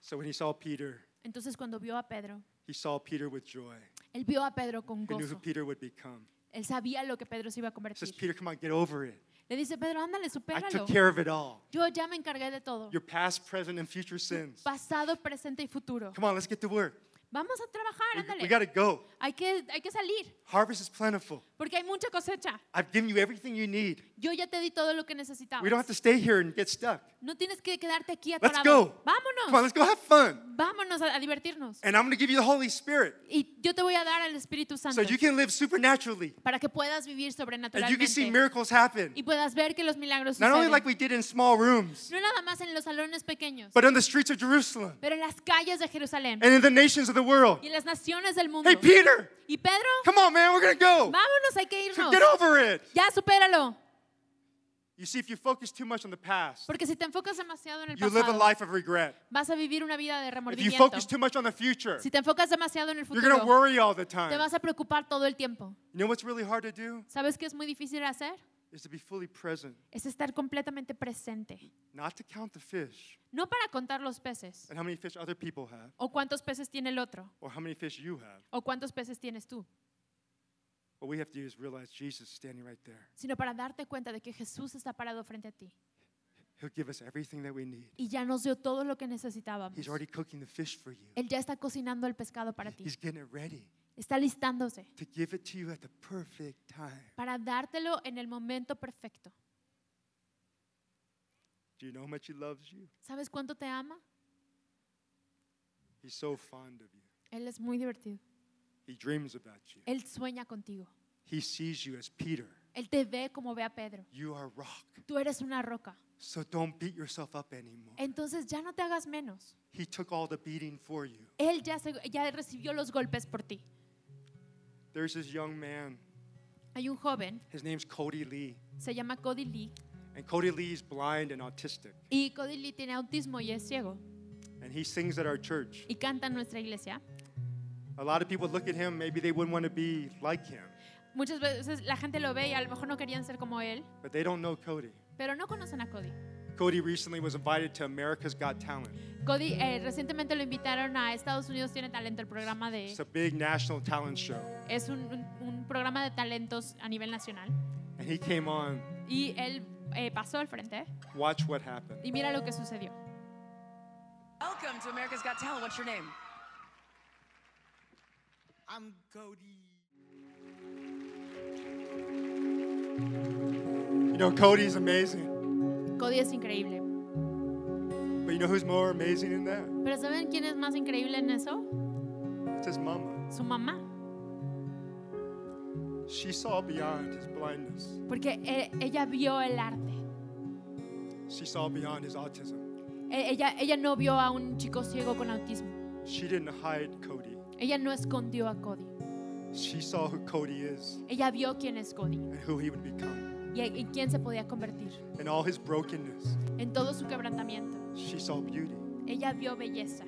Speaker 2: So when he saw Peter,
Speaker 3: Entonces cuando vio a Pedro,
Speaker 2: he saw Peter with joy.
Speaker 3: él vio a Pedro con
Speaker 2: He knew who
Speaker 3: gozo.
Speaker 2: Peter would become.
Speaker 3: Él sabía lo que Pedro se iba a
Speaker 2: He says,
Speaker 3: convertir.
Speaker 2: Peter, come on, get over it.
Speaker 3: Le dice, Pedro, ándale,
Speaker 2: I
Speaker 3: supéralo.
Speaker 2: took care of it all.
Speaker 3: Yo ya me encargué de todo.
Speaker 2: Your past, present, and future sins.
Speaker 3: Pasado, presente y futuro.
Speaker 2: Come on, let's get to work.
Speaker 3: Vamos a trabajar,
Speaker 2: We,
Speaker 3: ándale.
Speaker 2: we got to go.
Speaker 3: Hay que, hay que salir,
Speaker 2: Harvest is plentiful.
Speaker 3: porque hay mucha cosecha.
Speaker 2: I've given you everything you need.
Speaker 3: Yo ya te di todo lo que necesitabas.
Speaker 2: We don't have to stay here and get stuck.
Speaker 3: No tienes que quedarte aquí
Speaker 2: Let's
Speaker 3: atorado.
Speaker 2: go. Come on,
Speaker 3: Vámonos.
Speaker 2: let's go have fun.
Speaker 3: Vámonos a, a divertirnos.
Speaker 2: And I'm going to give you the Holy Spirit
Speaker 3: Y yo te voy a dar al Espíritu
Speaker 2: so
Speaker 3: Santo
Speaker 2: you can live supernaturally
Speaker 3: para que puedas vivir
Speaker 2: and you
Speaker 3: sobrenaturalmente
Speaker 2: can see miracles happen.
Speaker 3: y puedas ver que los milagros
Speaker 2: Not only like we did in small rooms,
Speaker 3: no nada más en los salones pequeños,
Speaker 2: but on the streets of Jerusalem
Speaker 3: pero en las calles de Jerusalén
Speaker 2: and in the nations of the world.
Speaker 3: y las naciones del mundo.
Speaker 2: Hey, Peter,
Speaker 3: y Pedro,
Speaker 2: come on, man, we're to go.
Speaker 3: vámonos, hay que
Speaker 2: So
Speaker 3: irnos.
Speaker 2: get over it.
Speaker 3: Ya, supéralo.
Speaker 2: You see, if you focus too much on the past,
Speaker 3: Porque si te enfocas demasiado en el
Speaker 2: you live a
Speaker 3: pasado,
Speaker 2: life of regret.
Speaker 3: vas a vivir una vida de
Speaker 2: If you
Speaker 3: remordimiento.
Speaker 2: focus too much on the future,
Speaker 3: Si te enfocas demasiado en el
Speaker 2: you're going to
Speaker 3: futuro,
Speaker 2: worry all the
Speaker 3: te
Speaker 2: time.
Speaker 3: vas a preocupar todo el tiempo.
Speaker 2: You know what's really hard to do?
Speaker 3: ¿Sabes qué es muy difícil hacer?
Speaker 2: Is to be fully present,
Speaker 3: Es estar completamente presente.
Speaker 2: not to count the fish
Speaker 3: No para contar los peces,
Speaker 2: and how many fish other people have
Speaker 3: o cuántos peces tiene el otro,
Speaker 2: or how many fish you have.
Speaker 3: o cuántos peces tienes tú,
Speaker 2: What we have to do is realize Jesus is standing right there.
Speaker 3: sino para darte cuenta de que Jesús está parado frente a ti
Speaker 2: He'll give us everything that we need.
Speaker 3: y ya nos dio todo lo que necesitábamos.
Speaker 2: He's already cooking the fish for you.
Speaker 3: Él ya está cocinando el pescado para ti.
Speaker 2: He's getting it ready
Speaker 3: Está listándose
Speaker 2: to give it to you at the perfect time.
Speaker 3: para dártelo en el momento perfecto.
Speaker 2: Do you know how much he loves you?
Speaker 3: ¿Sabes cuánto te ama?
Speaker 2: He's so fond of you.
Speaker 3: Él es muy divertido.
Speaker 2: He dreams about you.
Speaker 3: Él sueña contigo.
Speaker 2: He sees you as Peter.
Speaker 3: Él te ve como ve a Pedro.
Speaker 2: You are rock.
Speaker 3: Tú eres una roca.
Speaker 2: So don't beat yourself up anymore.
Speaker 3: Entonces ya no te hagas menos.
Speaker 2: He took all the beating for you.
Speaker 3: Él ya, se- ya recibió los golpes por ti.
Speaker 2: There's this young man.
Speaker 3: Hay un joven,
Speaker 2: His name's Cody Lee.
Speaker 3: se llama Cody Lee,
Speaker 2: And Cody Lee is blind and autistic.
Speaker 3: y Cody Lee tiene autismo y es ciego,
Speaker 2: And he sings at our church.
Speaker 3: y canta en nuestra iglesia.
Speaker 2: A lot of people look at him, maybe they wouldn't want to be like him.
Speaker 3: Muchas veces la gente lo ve y a lo mejor no querían ser como él,
Speaker 2: But they don't know Cody.
Speaker 3: pero no conocen a Cody.
Speaker 2: Cody recently was invited to America's Got Talent.
Speaker 3: Cody eh, recientemente lo invitaron a Estados Unidos Tiene Talento, el programa de...
Speaker 2: It's a big national talent show.
Speaker 3: Es un, un- un programa de talentos a nivel nacional.
Speaker 2: And he came on.
Speaker 3: Y él eh, pasó al frente
Speaker 2: Watch what happened.
Speaker 3: y mira lo que sucedió.
Speaker 4: Welcome to America's Got Talent. What's your name?
Speaker 5: I'm Cody.
Speaker 2: You know, Cody's amazing.
Speaker 3: Cody es increíble.
Speaker 2: But you know who's more amazing than that?
Speaker 3: Pero ¿saben quién es más increíble en eso?
Speaker 2: It's his mama.
Speaker 3: Su mamá.
Speaker 2: She saw beyond his blindness.
Speaker 3: Porque eh, ella vio el arte.
Speaker 2: She saw beyond his autism.
Speaker 3: Eh, ella, ella no vio a un chico ciego con autismo.
Speaker 2: She didn't hide Cody.
Speaker 3: Ella no escondió a Cody.
Speaker 2: She saw who Cody is
Speaker 3: Ella vio quién es Cody
Speaker 2: and who he would become.
Speaker 3: Y en quién se podía convertir.
Speaker 2: In all his brokenness,
Speaker 3: En todo su quebrantamiento.
Speaker 2: she saw beauty.
Speaker 3: Ella vio belleza.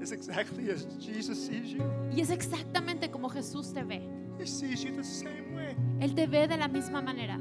Speaker 2: It's exactly as Jesus sees you.
Speaker 3: Y es exactamente como Jesús te ve.
Speaker 2: He sees you the same way.
Speaker 3: Él te ve de la misma manera.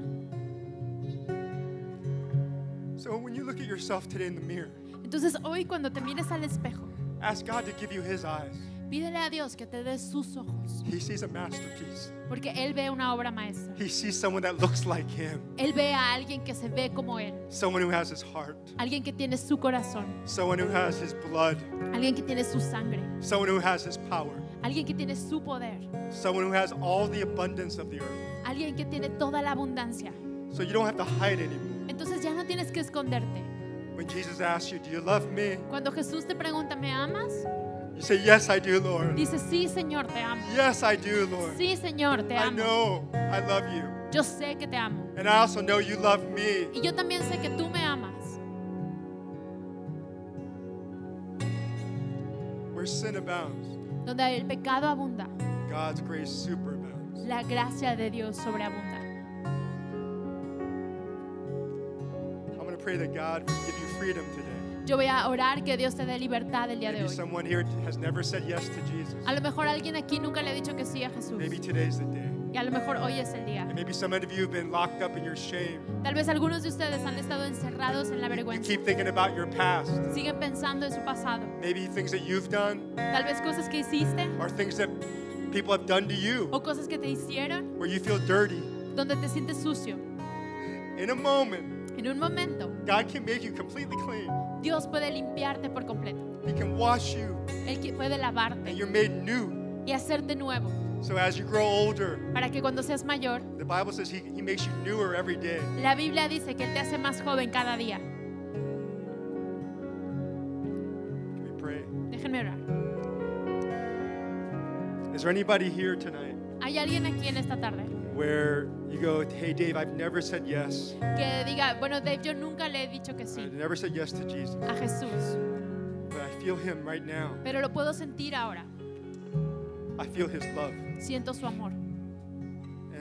Speaker 2: So when you look at yourself today in the mirror,
Speaker 3: Entonces hoy cuando te mires al espejo,
Speaker 2: ask God to give you his eyes.
Speaker 3: Pídele a Dios que te dé sus ojos.
Speaker 2: He sees a masterpiece.
Speaker 3: Porque Él ve una obra maestra.
Speaker 2: He sees someone that looks like him,
Speaker 3: Él ve a alguien que se ve como Él.
Speaker 2: someone who has his heart,
Speaker 3: Alguien que tiene su corazón.
Speaker 2: someone who has his blood,
Speaker 3: Alguien que tiene su sangre.
Speaker 2: someone who has his power,
Speaker 3: Alguien que tiene su poder.
Speaker 2: someone who has all the abundance of the earth.
Speaker 3: Alguien que tiene toda la abundancia.
Speaker 2: So you don't have to hide anymore.
Speaker 3: Entonces ya no tienes que esconderte.
Speaker 2: When Jesus asks you, Do you love me?
Speaker 3: Cuando Jesús te pregunta, ¿me amas?
Speaker 2: You say, Yes, I do, Lord.
Speaker 3: Dice, sí, Señor, te amo.
Speaker 2: Yes, I do, Lord.
Speaker 3: Sí, Señor, te
Speaker 2: I
Speaker 3: amo.
Speaker 2: know I love you.
Speaker 3: Yo sé que te amo.
Speaker 2: And I also know you love me.
Speaker 3: Y yo también sé que tú me amas.
Speaker 2: Where sin abounds,
Speaker 3: Donde el pecado abunda,
Speaker 2: God's grace superabounds.
Speaker 3: la gracia de Dios sobreabunda.
Speaker 2: pray that God would give you freedom today.
Speaker 3: Yo voy a orar que Dios te dé libertad el día de hoy.
Speaker 2: someone here has never said yes to Jesus.
Speaker 3: A lo mejor alguien aquí nunca le ha dicho que sí a Jesús.
Speaker 2: Maybe today's the day.
Speaker 3: Y a lo mejor hoy es el día.
Speaker 2: And maybe some of you have been locked up in your shame.
Speaker 3: Tal vez algunos de ustedes han estado encerrados en la
Speaker 2: You
Speaker 3: vergüenza.
Speaker 2: keep thinking about your past.
Speaker 3: Siguen pensando en su pasado.
Speaker 2: Maybe things that you've done
Speaker 3: Tal vez cosas que hiciste
Speaker 2: or things that people have done to you
Speaker 3: o cosas que te hicieron
Speaker 2: where you feel dirty.
Speaker 3: donde te sientes sucio.
Speaker 2: In a moment,
Speaker 3: En un momento,
Speaker 2: God can make you completely clean.
Speaker 3: Dios puede limpiarte por completo.
Speaker 2: He can wash you
Speaker 3: Él que- puede lavarte
Speaker 2: and you're made new.
Speaker 3: y hacerte nuevo.
Speaker 2: So as you grow older,
Speaker 3: Para que cuando seas mayor,
Speaker 2: the Bible says he, he makes you newer every day.
Speaker 3: la Biblia dice que te hace más joven cada día.
Speaker 2: Can we pray?
Speaker 3: Déjenme orar.
Speaker 2: Is there anybody here tonight
Speaker 3: ¿Hay alguien aquí en esta tarde
Speaker 2: where you go, hey Dave, I've never said yes.
Speaker 3: que diga, bueno, Dave, yo nunca le he dicho que sí
Speaker 2: I've never said yes to Jesus.
Speaker 3: a Jesús,
Speaker 2: But I feel him right now.
Speaker 3: pero lo puedo sentir ahora?
Speaker 2: I feel his love.
Speaker 3: Siento su amor.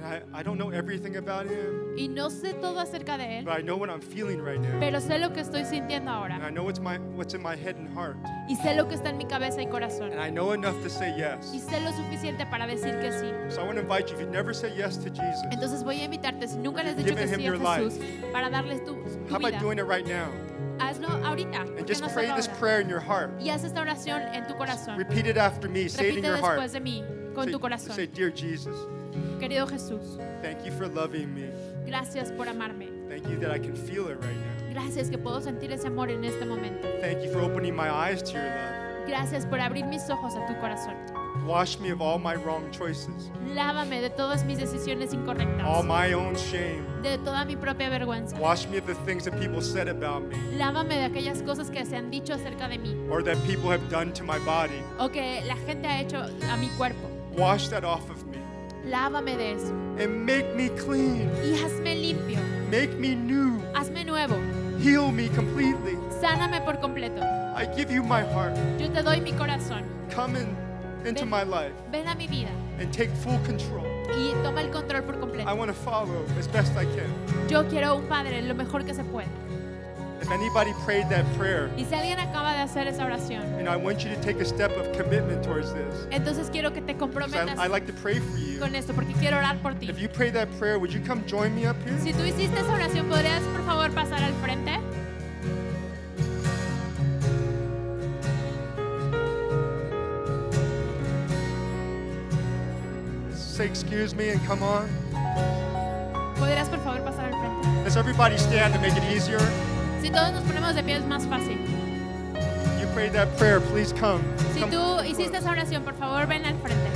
Speaker 2: And I, I don't know everything about him,
Speaker 3: Y no sé todo acerca de Él,
Speaker 2: but I know what I'm feeling right now.
Speaker 3: pero sé lo que estoy sintiendo
Speaker 2: And. I know what's, my, what's in my head and heart.
Speaker 3: Y sé lo que está en mi cabeza y corazón.
Speaker 2: And I know enough to say
Speaker 3: Y
Speaker 2: yes.
Speaker 3: sé lo suficiente para decir que sí.
Speaker 2: So I want to invite you, if you've never said yes to Jesus,
Speaker 3: Entonces voy a invitarte, si nunca has dicho que
Speaker 2: him
Speaker 3: sí a
Speaker 2: your
Speaker 3: Jesús, para darles tu, tu
Speaker 2: how about
Speaker 3: vida.
Speaker 2: doing it right now?
Speaker 3: Hazlo ahorita.
Speaker 2: And just
Speaker 3: no
Speaker 2: pray this
Speaker 3: ahora?
Speaker 2: prayer in your heart.
Speaker 3: Y haz esta oración en tu corazón.
Speaker 2: Repeat it after me. Say it in your heart.
Speaker 3: después de mí, con
Speaker 2: Say-
Speaker 3: tu corazón.
Speaker 2: Say, Dear Jesus,
Speaker 3: Querido Jesús,
Speaker 2: thank you for loving me.
Speaker 3: gracias por amarme.
Speaker 2: Thank you that I can feel it right now.
Speaker 3: Gracias que puedo sentir ese amor en este momento.
Speaker 2: Thank you for opening my eyes to your love.
Speaker 3: Gracias por abrir mis ojos a tu corazón.
Speaker 2: Wash me of all my wrong choices,
Speaker 3: Lávame de todas mis decisiones incorrectas.
Speaker 2: all my own shame.
Speaker 3: de toda mi propia vergüenza.
Speaker 2: Wash me of the things that people said about me
Speaker 3: Lávame de aquellas cosas que se han dicho acerca de mí
Speaker 2: or that people have done to my body.
Speaker 3: o que la gente ha hecho a mi cuerpo.
Speaker 2: Wash that off of me
Speaker 3: Lávame de eso
Speaker 2: and make me clean.
Speaker 3: y hazme limpio.
Speaker 2: Make me new.
Speaker 3: Hazme nuevo.
Speaker 2: Heal me completely.
Speaker 3: Sáname por completo.
Speaker 2: I give you my heart.
Speaker 3: Yo te doy mi corazón.
Speaker 2: Come in, into my life
Speaker 3: Ven a mi vida
Speaker 2: and take full control.
Speaker 3: y toma el control por
Speaker 2: I
Speaker 3: completo.
Speaker 2: want to follow as best I can.
Speaker 3: Yo quiero un padre lo mejor que se pueda.
Speaker 2: If anybody prayed that prayer,
Speaker 3: Y si alguien acaba de hacer esa oración,
Speaker 2: and I want you to take a step of commitment towards this.
Speaker 3: entonces quiero que te comprometas
Speaker 2: I, I like to pray for you.
Speaker 3: con esto porque quiero orar por ti.
Speaker 2: If you prayed that prayer, would you come join me up here?
Speaker 3: Si tú hiciste esa oración, ¿podrías por favor pasar al frente?
Speaker 2: Say excuse me and come on.
Speaker 3: ¿Podrías por favor pasar al frente?
Speaker 2: Let's everybody stand to make it easier.
Speaker 3: Si todos nos ponemos de pie es más fácil.
Speaker 2: You prayed that prayer, please come.
Speaker 3: Si tú hiciste esa oración, por favor ven al frente.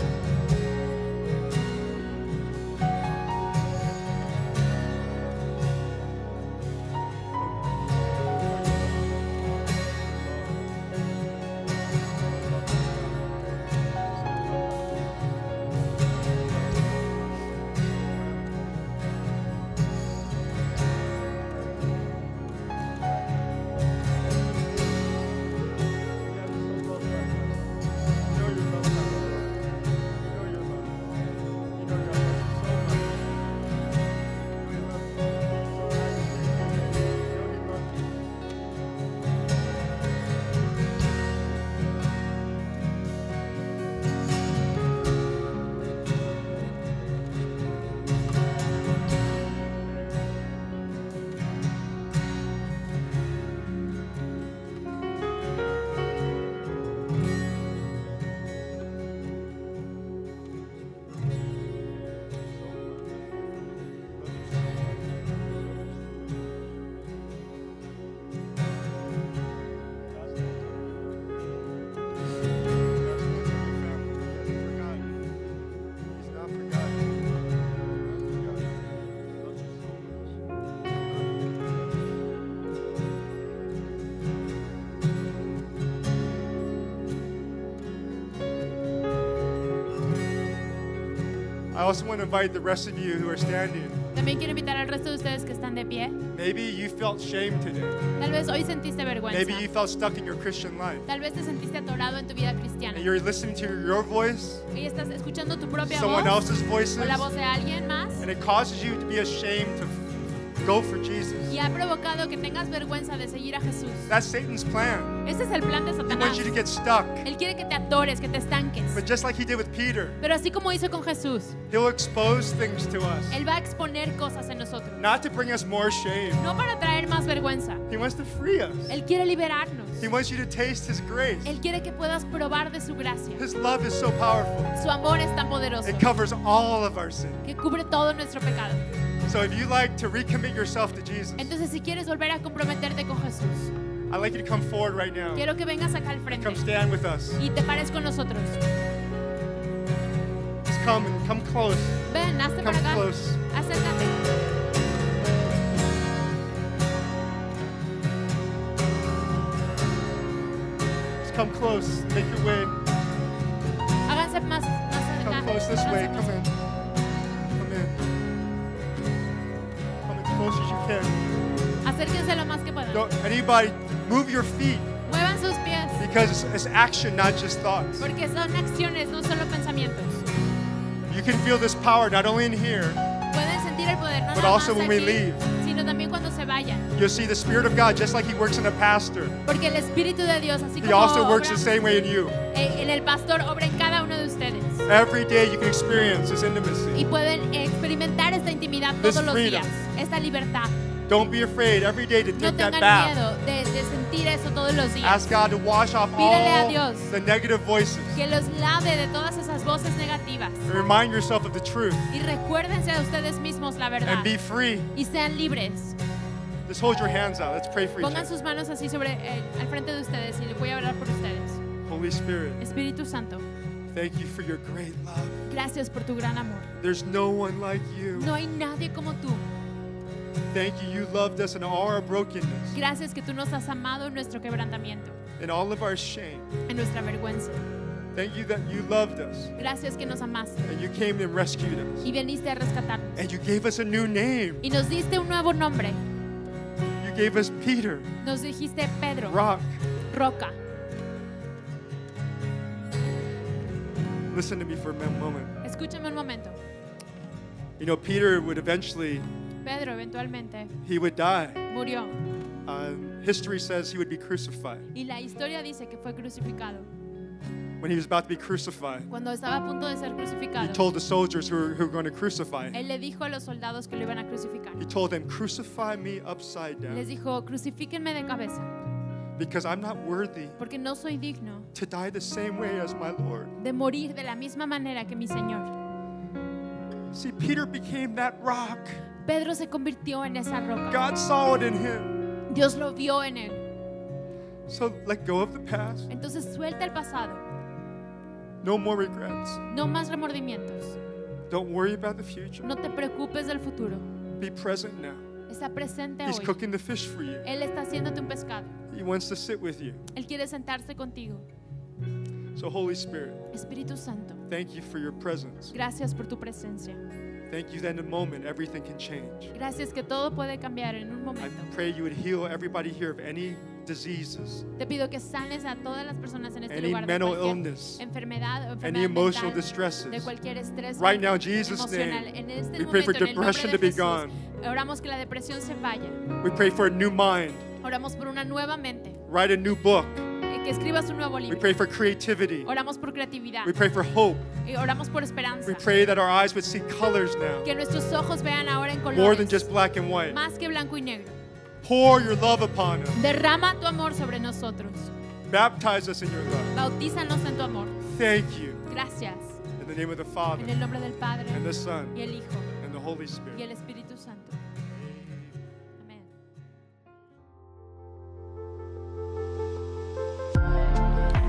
Speaker 2: Also want to invite the rest of you who are standing.
Speaker 3: También quiero invitar al resto de ustedes que están de pie.
Speaker 2: Maybe you felt shame today.
Speaker 3: Tal vez hoy sentiste vergüenza.
Speaker 2: Maybe you felt stuck in your Christian life.
Speaker 3: Tal vez te sentiste atorado en tu vida cristiana.
Speaker 2: And you're listening to your voice,
Speaker 3: Y estás escuchando tu propia
Speaker 2: someone
Speaker 3: voz
Speaker 2: else's voices,
Speaker 3: o la voz de alguien más.
Speaker 2: and it causes you to be ashamed to go for Jesus.
Speaker 3: y ha provocado que tengas vergüenza de seguir a Jesús.
Speaker 2: That's Satan's plan.
Speaker 3: Ese es el plan de
Speaker 2: He
Speaker 3: Satanás.
Speaker 2: wants you to get stuck.
Speaker 3: Él quiere que te atores, que te estanques.
Speaker 2: But just like he did with Peter,
Speaker 3: Pero así como hizo con Jesús,
Speaker 2: he'll expose things to us,
Speaker 3: Él va a exponer cosas en nosotros.
Speaker 2: not to bring us more shame.
Speaker 3: No para traer más vergüenza.
Speaker 2: He wants to free us.
Speaker 3: Él quiere liberarnos.
Speaker 2: He wants you to taste his grace.
Speaker 3: Él quiere que puedas probar de su gracia.
Speaker 2: His love is so powerful.
Speaker 3: Su amor es tan poderoso
Speaker 2: It covers all of our sin.
Speaker 3: que cubre todo nuestro pecado.
Speaker 2: So if you like to recommit yourself to Jesus,
Speaker 3: Entonces, si quieres volver a comprometerte con Jesús,
Speaker 2: I'd like you to come forward right now.
Speaker 3: quiero que vengas acá al frente
Speaker 2: Come stand with us.
Speaker 3: y te pares con nosotros.
Speaker 2: Just come and come close.
Speaker 3: Ven, hazte
Speaker 2: Come
Speaker 3: para acá.
Speaker 2: close.
Speaker 3: Acércate.
Speaker 2: Just come close. Make your way.
Speaker 3: Háganse más, más
Speaker 2: Come close this way. Come in. Come in. Come as close as you can.
Speaker 3: Acérquense lo más que puedan.
Speaker 2: Don't, anybody, move your feet
Speaker 3: Muevan sus pies.
Speaker 2: because it's, it's action, not just thoughts.
Speaker 3: Porque son acciones, no solo pensamientos.
Speaker 2: You can feel this power not only in here,
Speaker 3: Pueden sentir el poder, no
Speaker 2: But
Speaker 3: nada
Speaker 2: also
Speaker 3: más
Speaker 2: when we
Speaker 3: aquí,
Speaker 2: leave.
Speaker 3: sino también cuando se vayan.
Speaker 2: you'll see the Spirit of God, just like He works in a pastor,
Speaker 3: Porque el Espíritu de Dios, así
Speaker 2: He
Speaker 3: como
Speaker 2: also works
Speaker 3: obra
Speaker 2: the same way in you.
Speaker 3: en el pastor, obra en cada uno de ustedes.
Speaker 2: Every day you can experience this intimacy.
Speaker 3: Y pueden experimentar esta intimidad
Speaker 2: This
Speaker 3: todos los
Speaker 2: freedom.
Speaker 3: días, esta libertad.
Speaker 2: Don't be afraid every day to
Speaker 3: No
Speaker 2: take that
Speaker 3: tengan
Speaker 2: bath.
Speaker 3: miedo de, de sentir eso todos los días.
Speaker 2: Ask God to wash off
Speaker 3: Pídele a Dios.
Speaker 2: the negative voices.
Speaker 3: Que los lave de todas esas voces negativas.
Speaker 2: Remind yourself of the truth
Speaker 3: Y recuérdense a ustedes mismos la verdad.
Speaker 2: and be free.
Speaker 3: Y sean libres.
Speaker 2: Just hold your hands out. Let's pray for each
Speaker 3: Pongan
Speaker 2: other.
Speaker 3: sus manos así sobre eh, al frente de ustedes y le voy a orar por ustedes.
Speaker 2: Holy Spirit,
Speaker 3: Espíritu Santo,
Speaker 2: thank you for your great love.
Speaker 3: gracias por tu gran amor.
Speaker 2: There's no one like you.
Speaker 3: No hay nadie como tú.
Speaker 2: Thank you. You loved us in all our brokenness,
Speaker 3: Gracias que tú nos has amado en nuestro quebrantamiento,
Speaker 2: in all of our shame.
Speaker 3: en nuestra vergüenza.
Speaker 2: Thank you that you loved us
Speaker 3: Gracias que nos amaste
Speaker 2: and you came and rescued us.
Speaker 3: y viniste a rescatarnos.
Speaker 2: And you gave us a new name.
Speaker 3: Y nos diste un nuevo nombre.
Speaker 2: You gave us Peter,
Speaker 3: Nos dijiste Pedro,
Speaker 2: rock.
Speaker 3: roca.
Speaker 2: Listen to me for a moment.
Speaker 3: Escúchame un momento.
Speaker 2: You know, Peter would eventually,
Speaker 3: Pedro eventualmente
Speaker 2: he would die.
Speaker 3: murió
Speaker 2: Um, history says he would be crucified.
Speaker 3: y la historia dice que fue crucificado.
Speaker 2: When he was about to be crucified,
Speaker 3: Cuando estaba a punto de ser
Speaker 2: he
Speaker 3: crucificado,
Speaker 2: told the soldiers who were, who were going to crucify him,
Speaker 3: él le dijo a los soldados que lo iban a crucificar.
Speaker 2: he told them, Crucify me upside
Speaker 3: Les
Speaker 2: down
Speaker 3: dijo, crucifíquenme de cabeza,
Speaker 2: because I'm not worthy
Speaker 3: porque no soy digno
Speaker 2: to die the same way as my Lord.
Speaker 3: de morir de la misma manera que mi Señor.
Speaker 2: See, Peter became that rock.
Speaker 3: Pedro se convirtió en esa roca.
Speaker 2: God saw it in him.
Speaker 3: Dios lo vio en él.
Speaker 2: So let go of the past.
Speaker 3: Entonces suelta el pasado.
Speaker 2: No more regrets.
Speaker 3: No más remordimientos.
Speaker 2: Don't worry about the future.
Speaker 3: No te preocupes del futuro.
Speaker 2: Be present now.
Speaker 3: Está presente
Speaker 2: He's
Speaker 3: hoy.
Speaker 2: cooking the fish for you.
Speaker 3: Él está haciéndote un pescado.
Speaker 2: He wants to sit with you.
Speaker 3: Él quiere sentarse contigo.
Speaker 2: So, Holy Spirit,
Speaker 3: Espíritu Santo,
Speaker 2: thank you for your presence.
Speaker 3: gracias por tu presencia.
Speaker 2: Thank you that in a moment everything can change.
Speaker 3: Gracias que todo puede cambiar en un
Speaker 2: I
Speaker 3: momento.
Speaker 2: pray you would heal everybody here of any diseases,
Speaker 3: Te pido que sanes a todas las personas en este
Speaker 2: any
Speaker 3: lugar de
Speaker 2: mental
Speaker 3: cualquier
Speaker 2: illness,
Speaker 3: enfermedad o
Speaker 2: any
Speaker 3: enfermedad
Speaker 2: emotional
Speaker 3: mental, de
Speaker 2: distresses.
Speaker 3: cualquier estrés
Speaker 2: Right now, in Jesus'
Speaker 3: emocional.
Speaker 2: name,
Speaker 3: En este
Speaker 2: we pray for
Speaker 3: en el nombre
Speaker 2: depression
Speaker 3: de
Speaker 2: to be
Speaker 3: Jesús,
Speaker 2: gone.
Speaker 3: oramos que la depresión se vaya.
Speaker 2: We pray for a new mind.
Speaker 3: Oramos por una nueva mente,
Speaker 2: Write a new book.
Speaker 3: Que escribas un nuevo
Speaker 2: We
Speaker 3: libro.
Speaker 2: pray for creativity.
Speaker 3: Oramos por creatividad,
Speaker 2: We pray for hope.
Speaker 3: y oramos por esperanza.
Speaker 2: We pray that our eyes would see colors now,
Speaker 3: Que nuestros ojos vean ahora en
Speaker 2: more than
Speaker 3: colores,
Speaker 2: just black and white.
Speaker 3: más que blanco y negro.
Speaker 2: Pour your love upon us.
Speaker 3: Derrama tu amor sobre nosotros.
Speaker 2: Baptize us in your love.
Speaker 3: Bautízanos en tu amor.
Speaker 2: Thank you.
Speaker 3: Gracias.
Speaker 2: In the name of the Father,
Speaker 3: En el nombre del Padre
Speaker 2: and the Son,
Speaker 3: y el Hijo
Speaker 2: and the Holy
Speaker 3: y
Speaker 2: Spirit.
Speaker 3: el Espíritu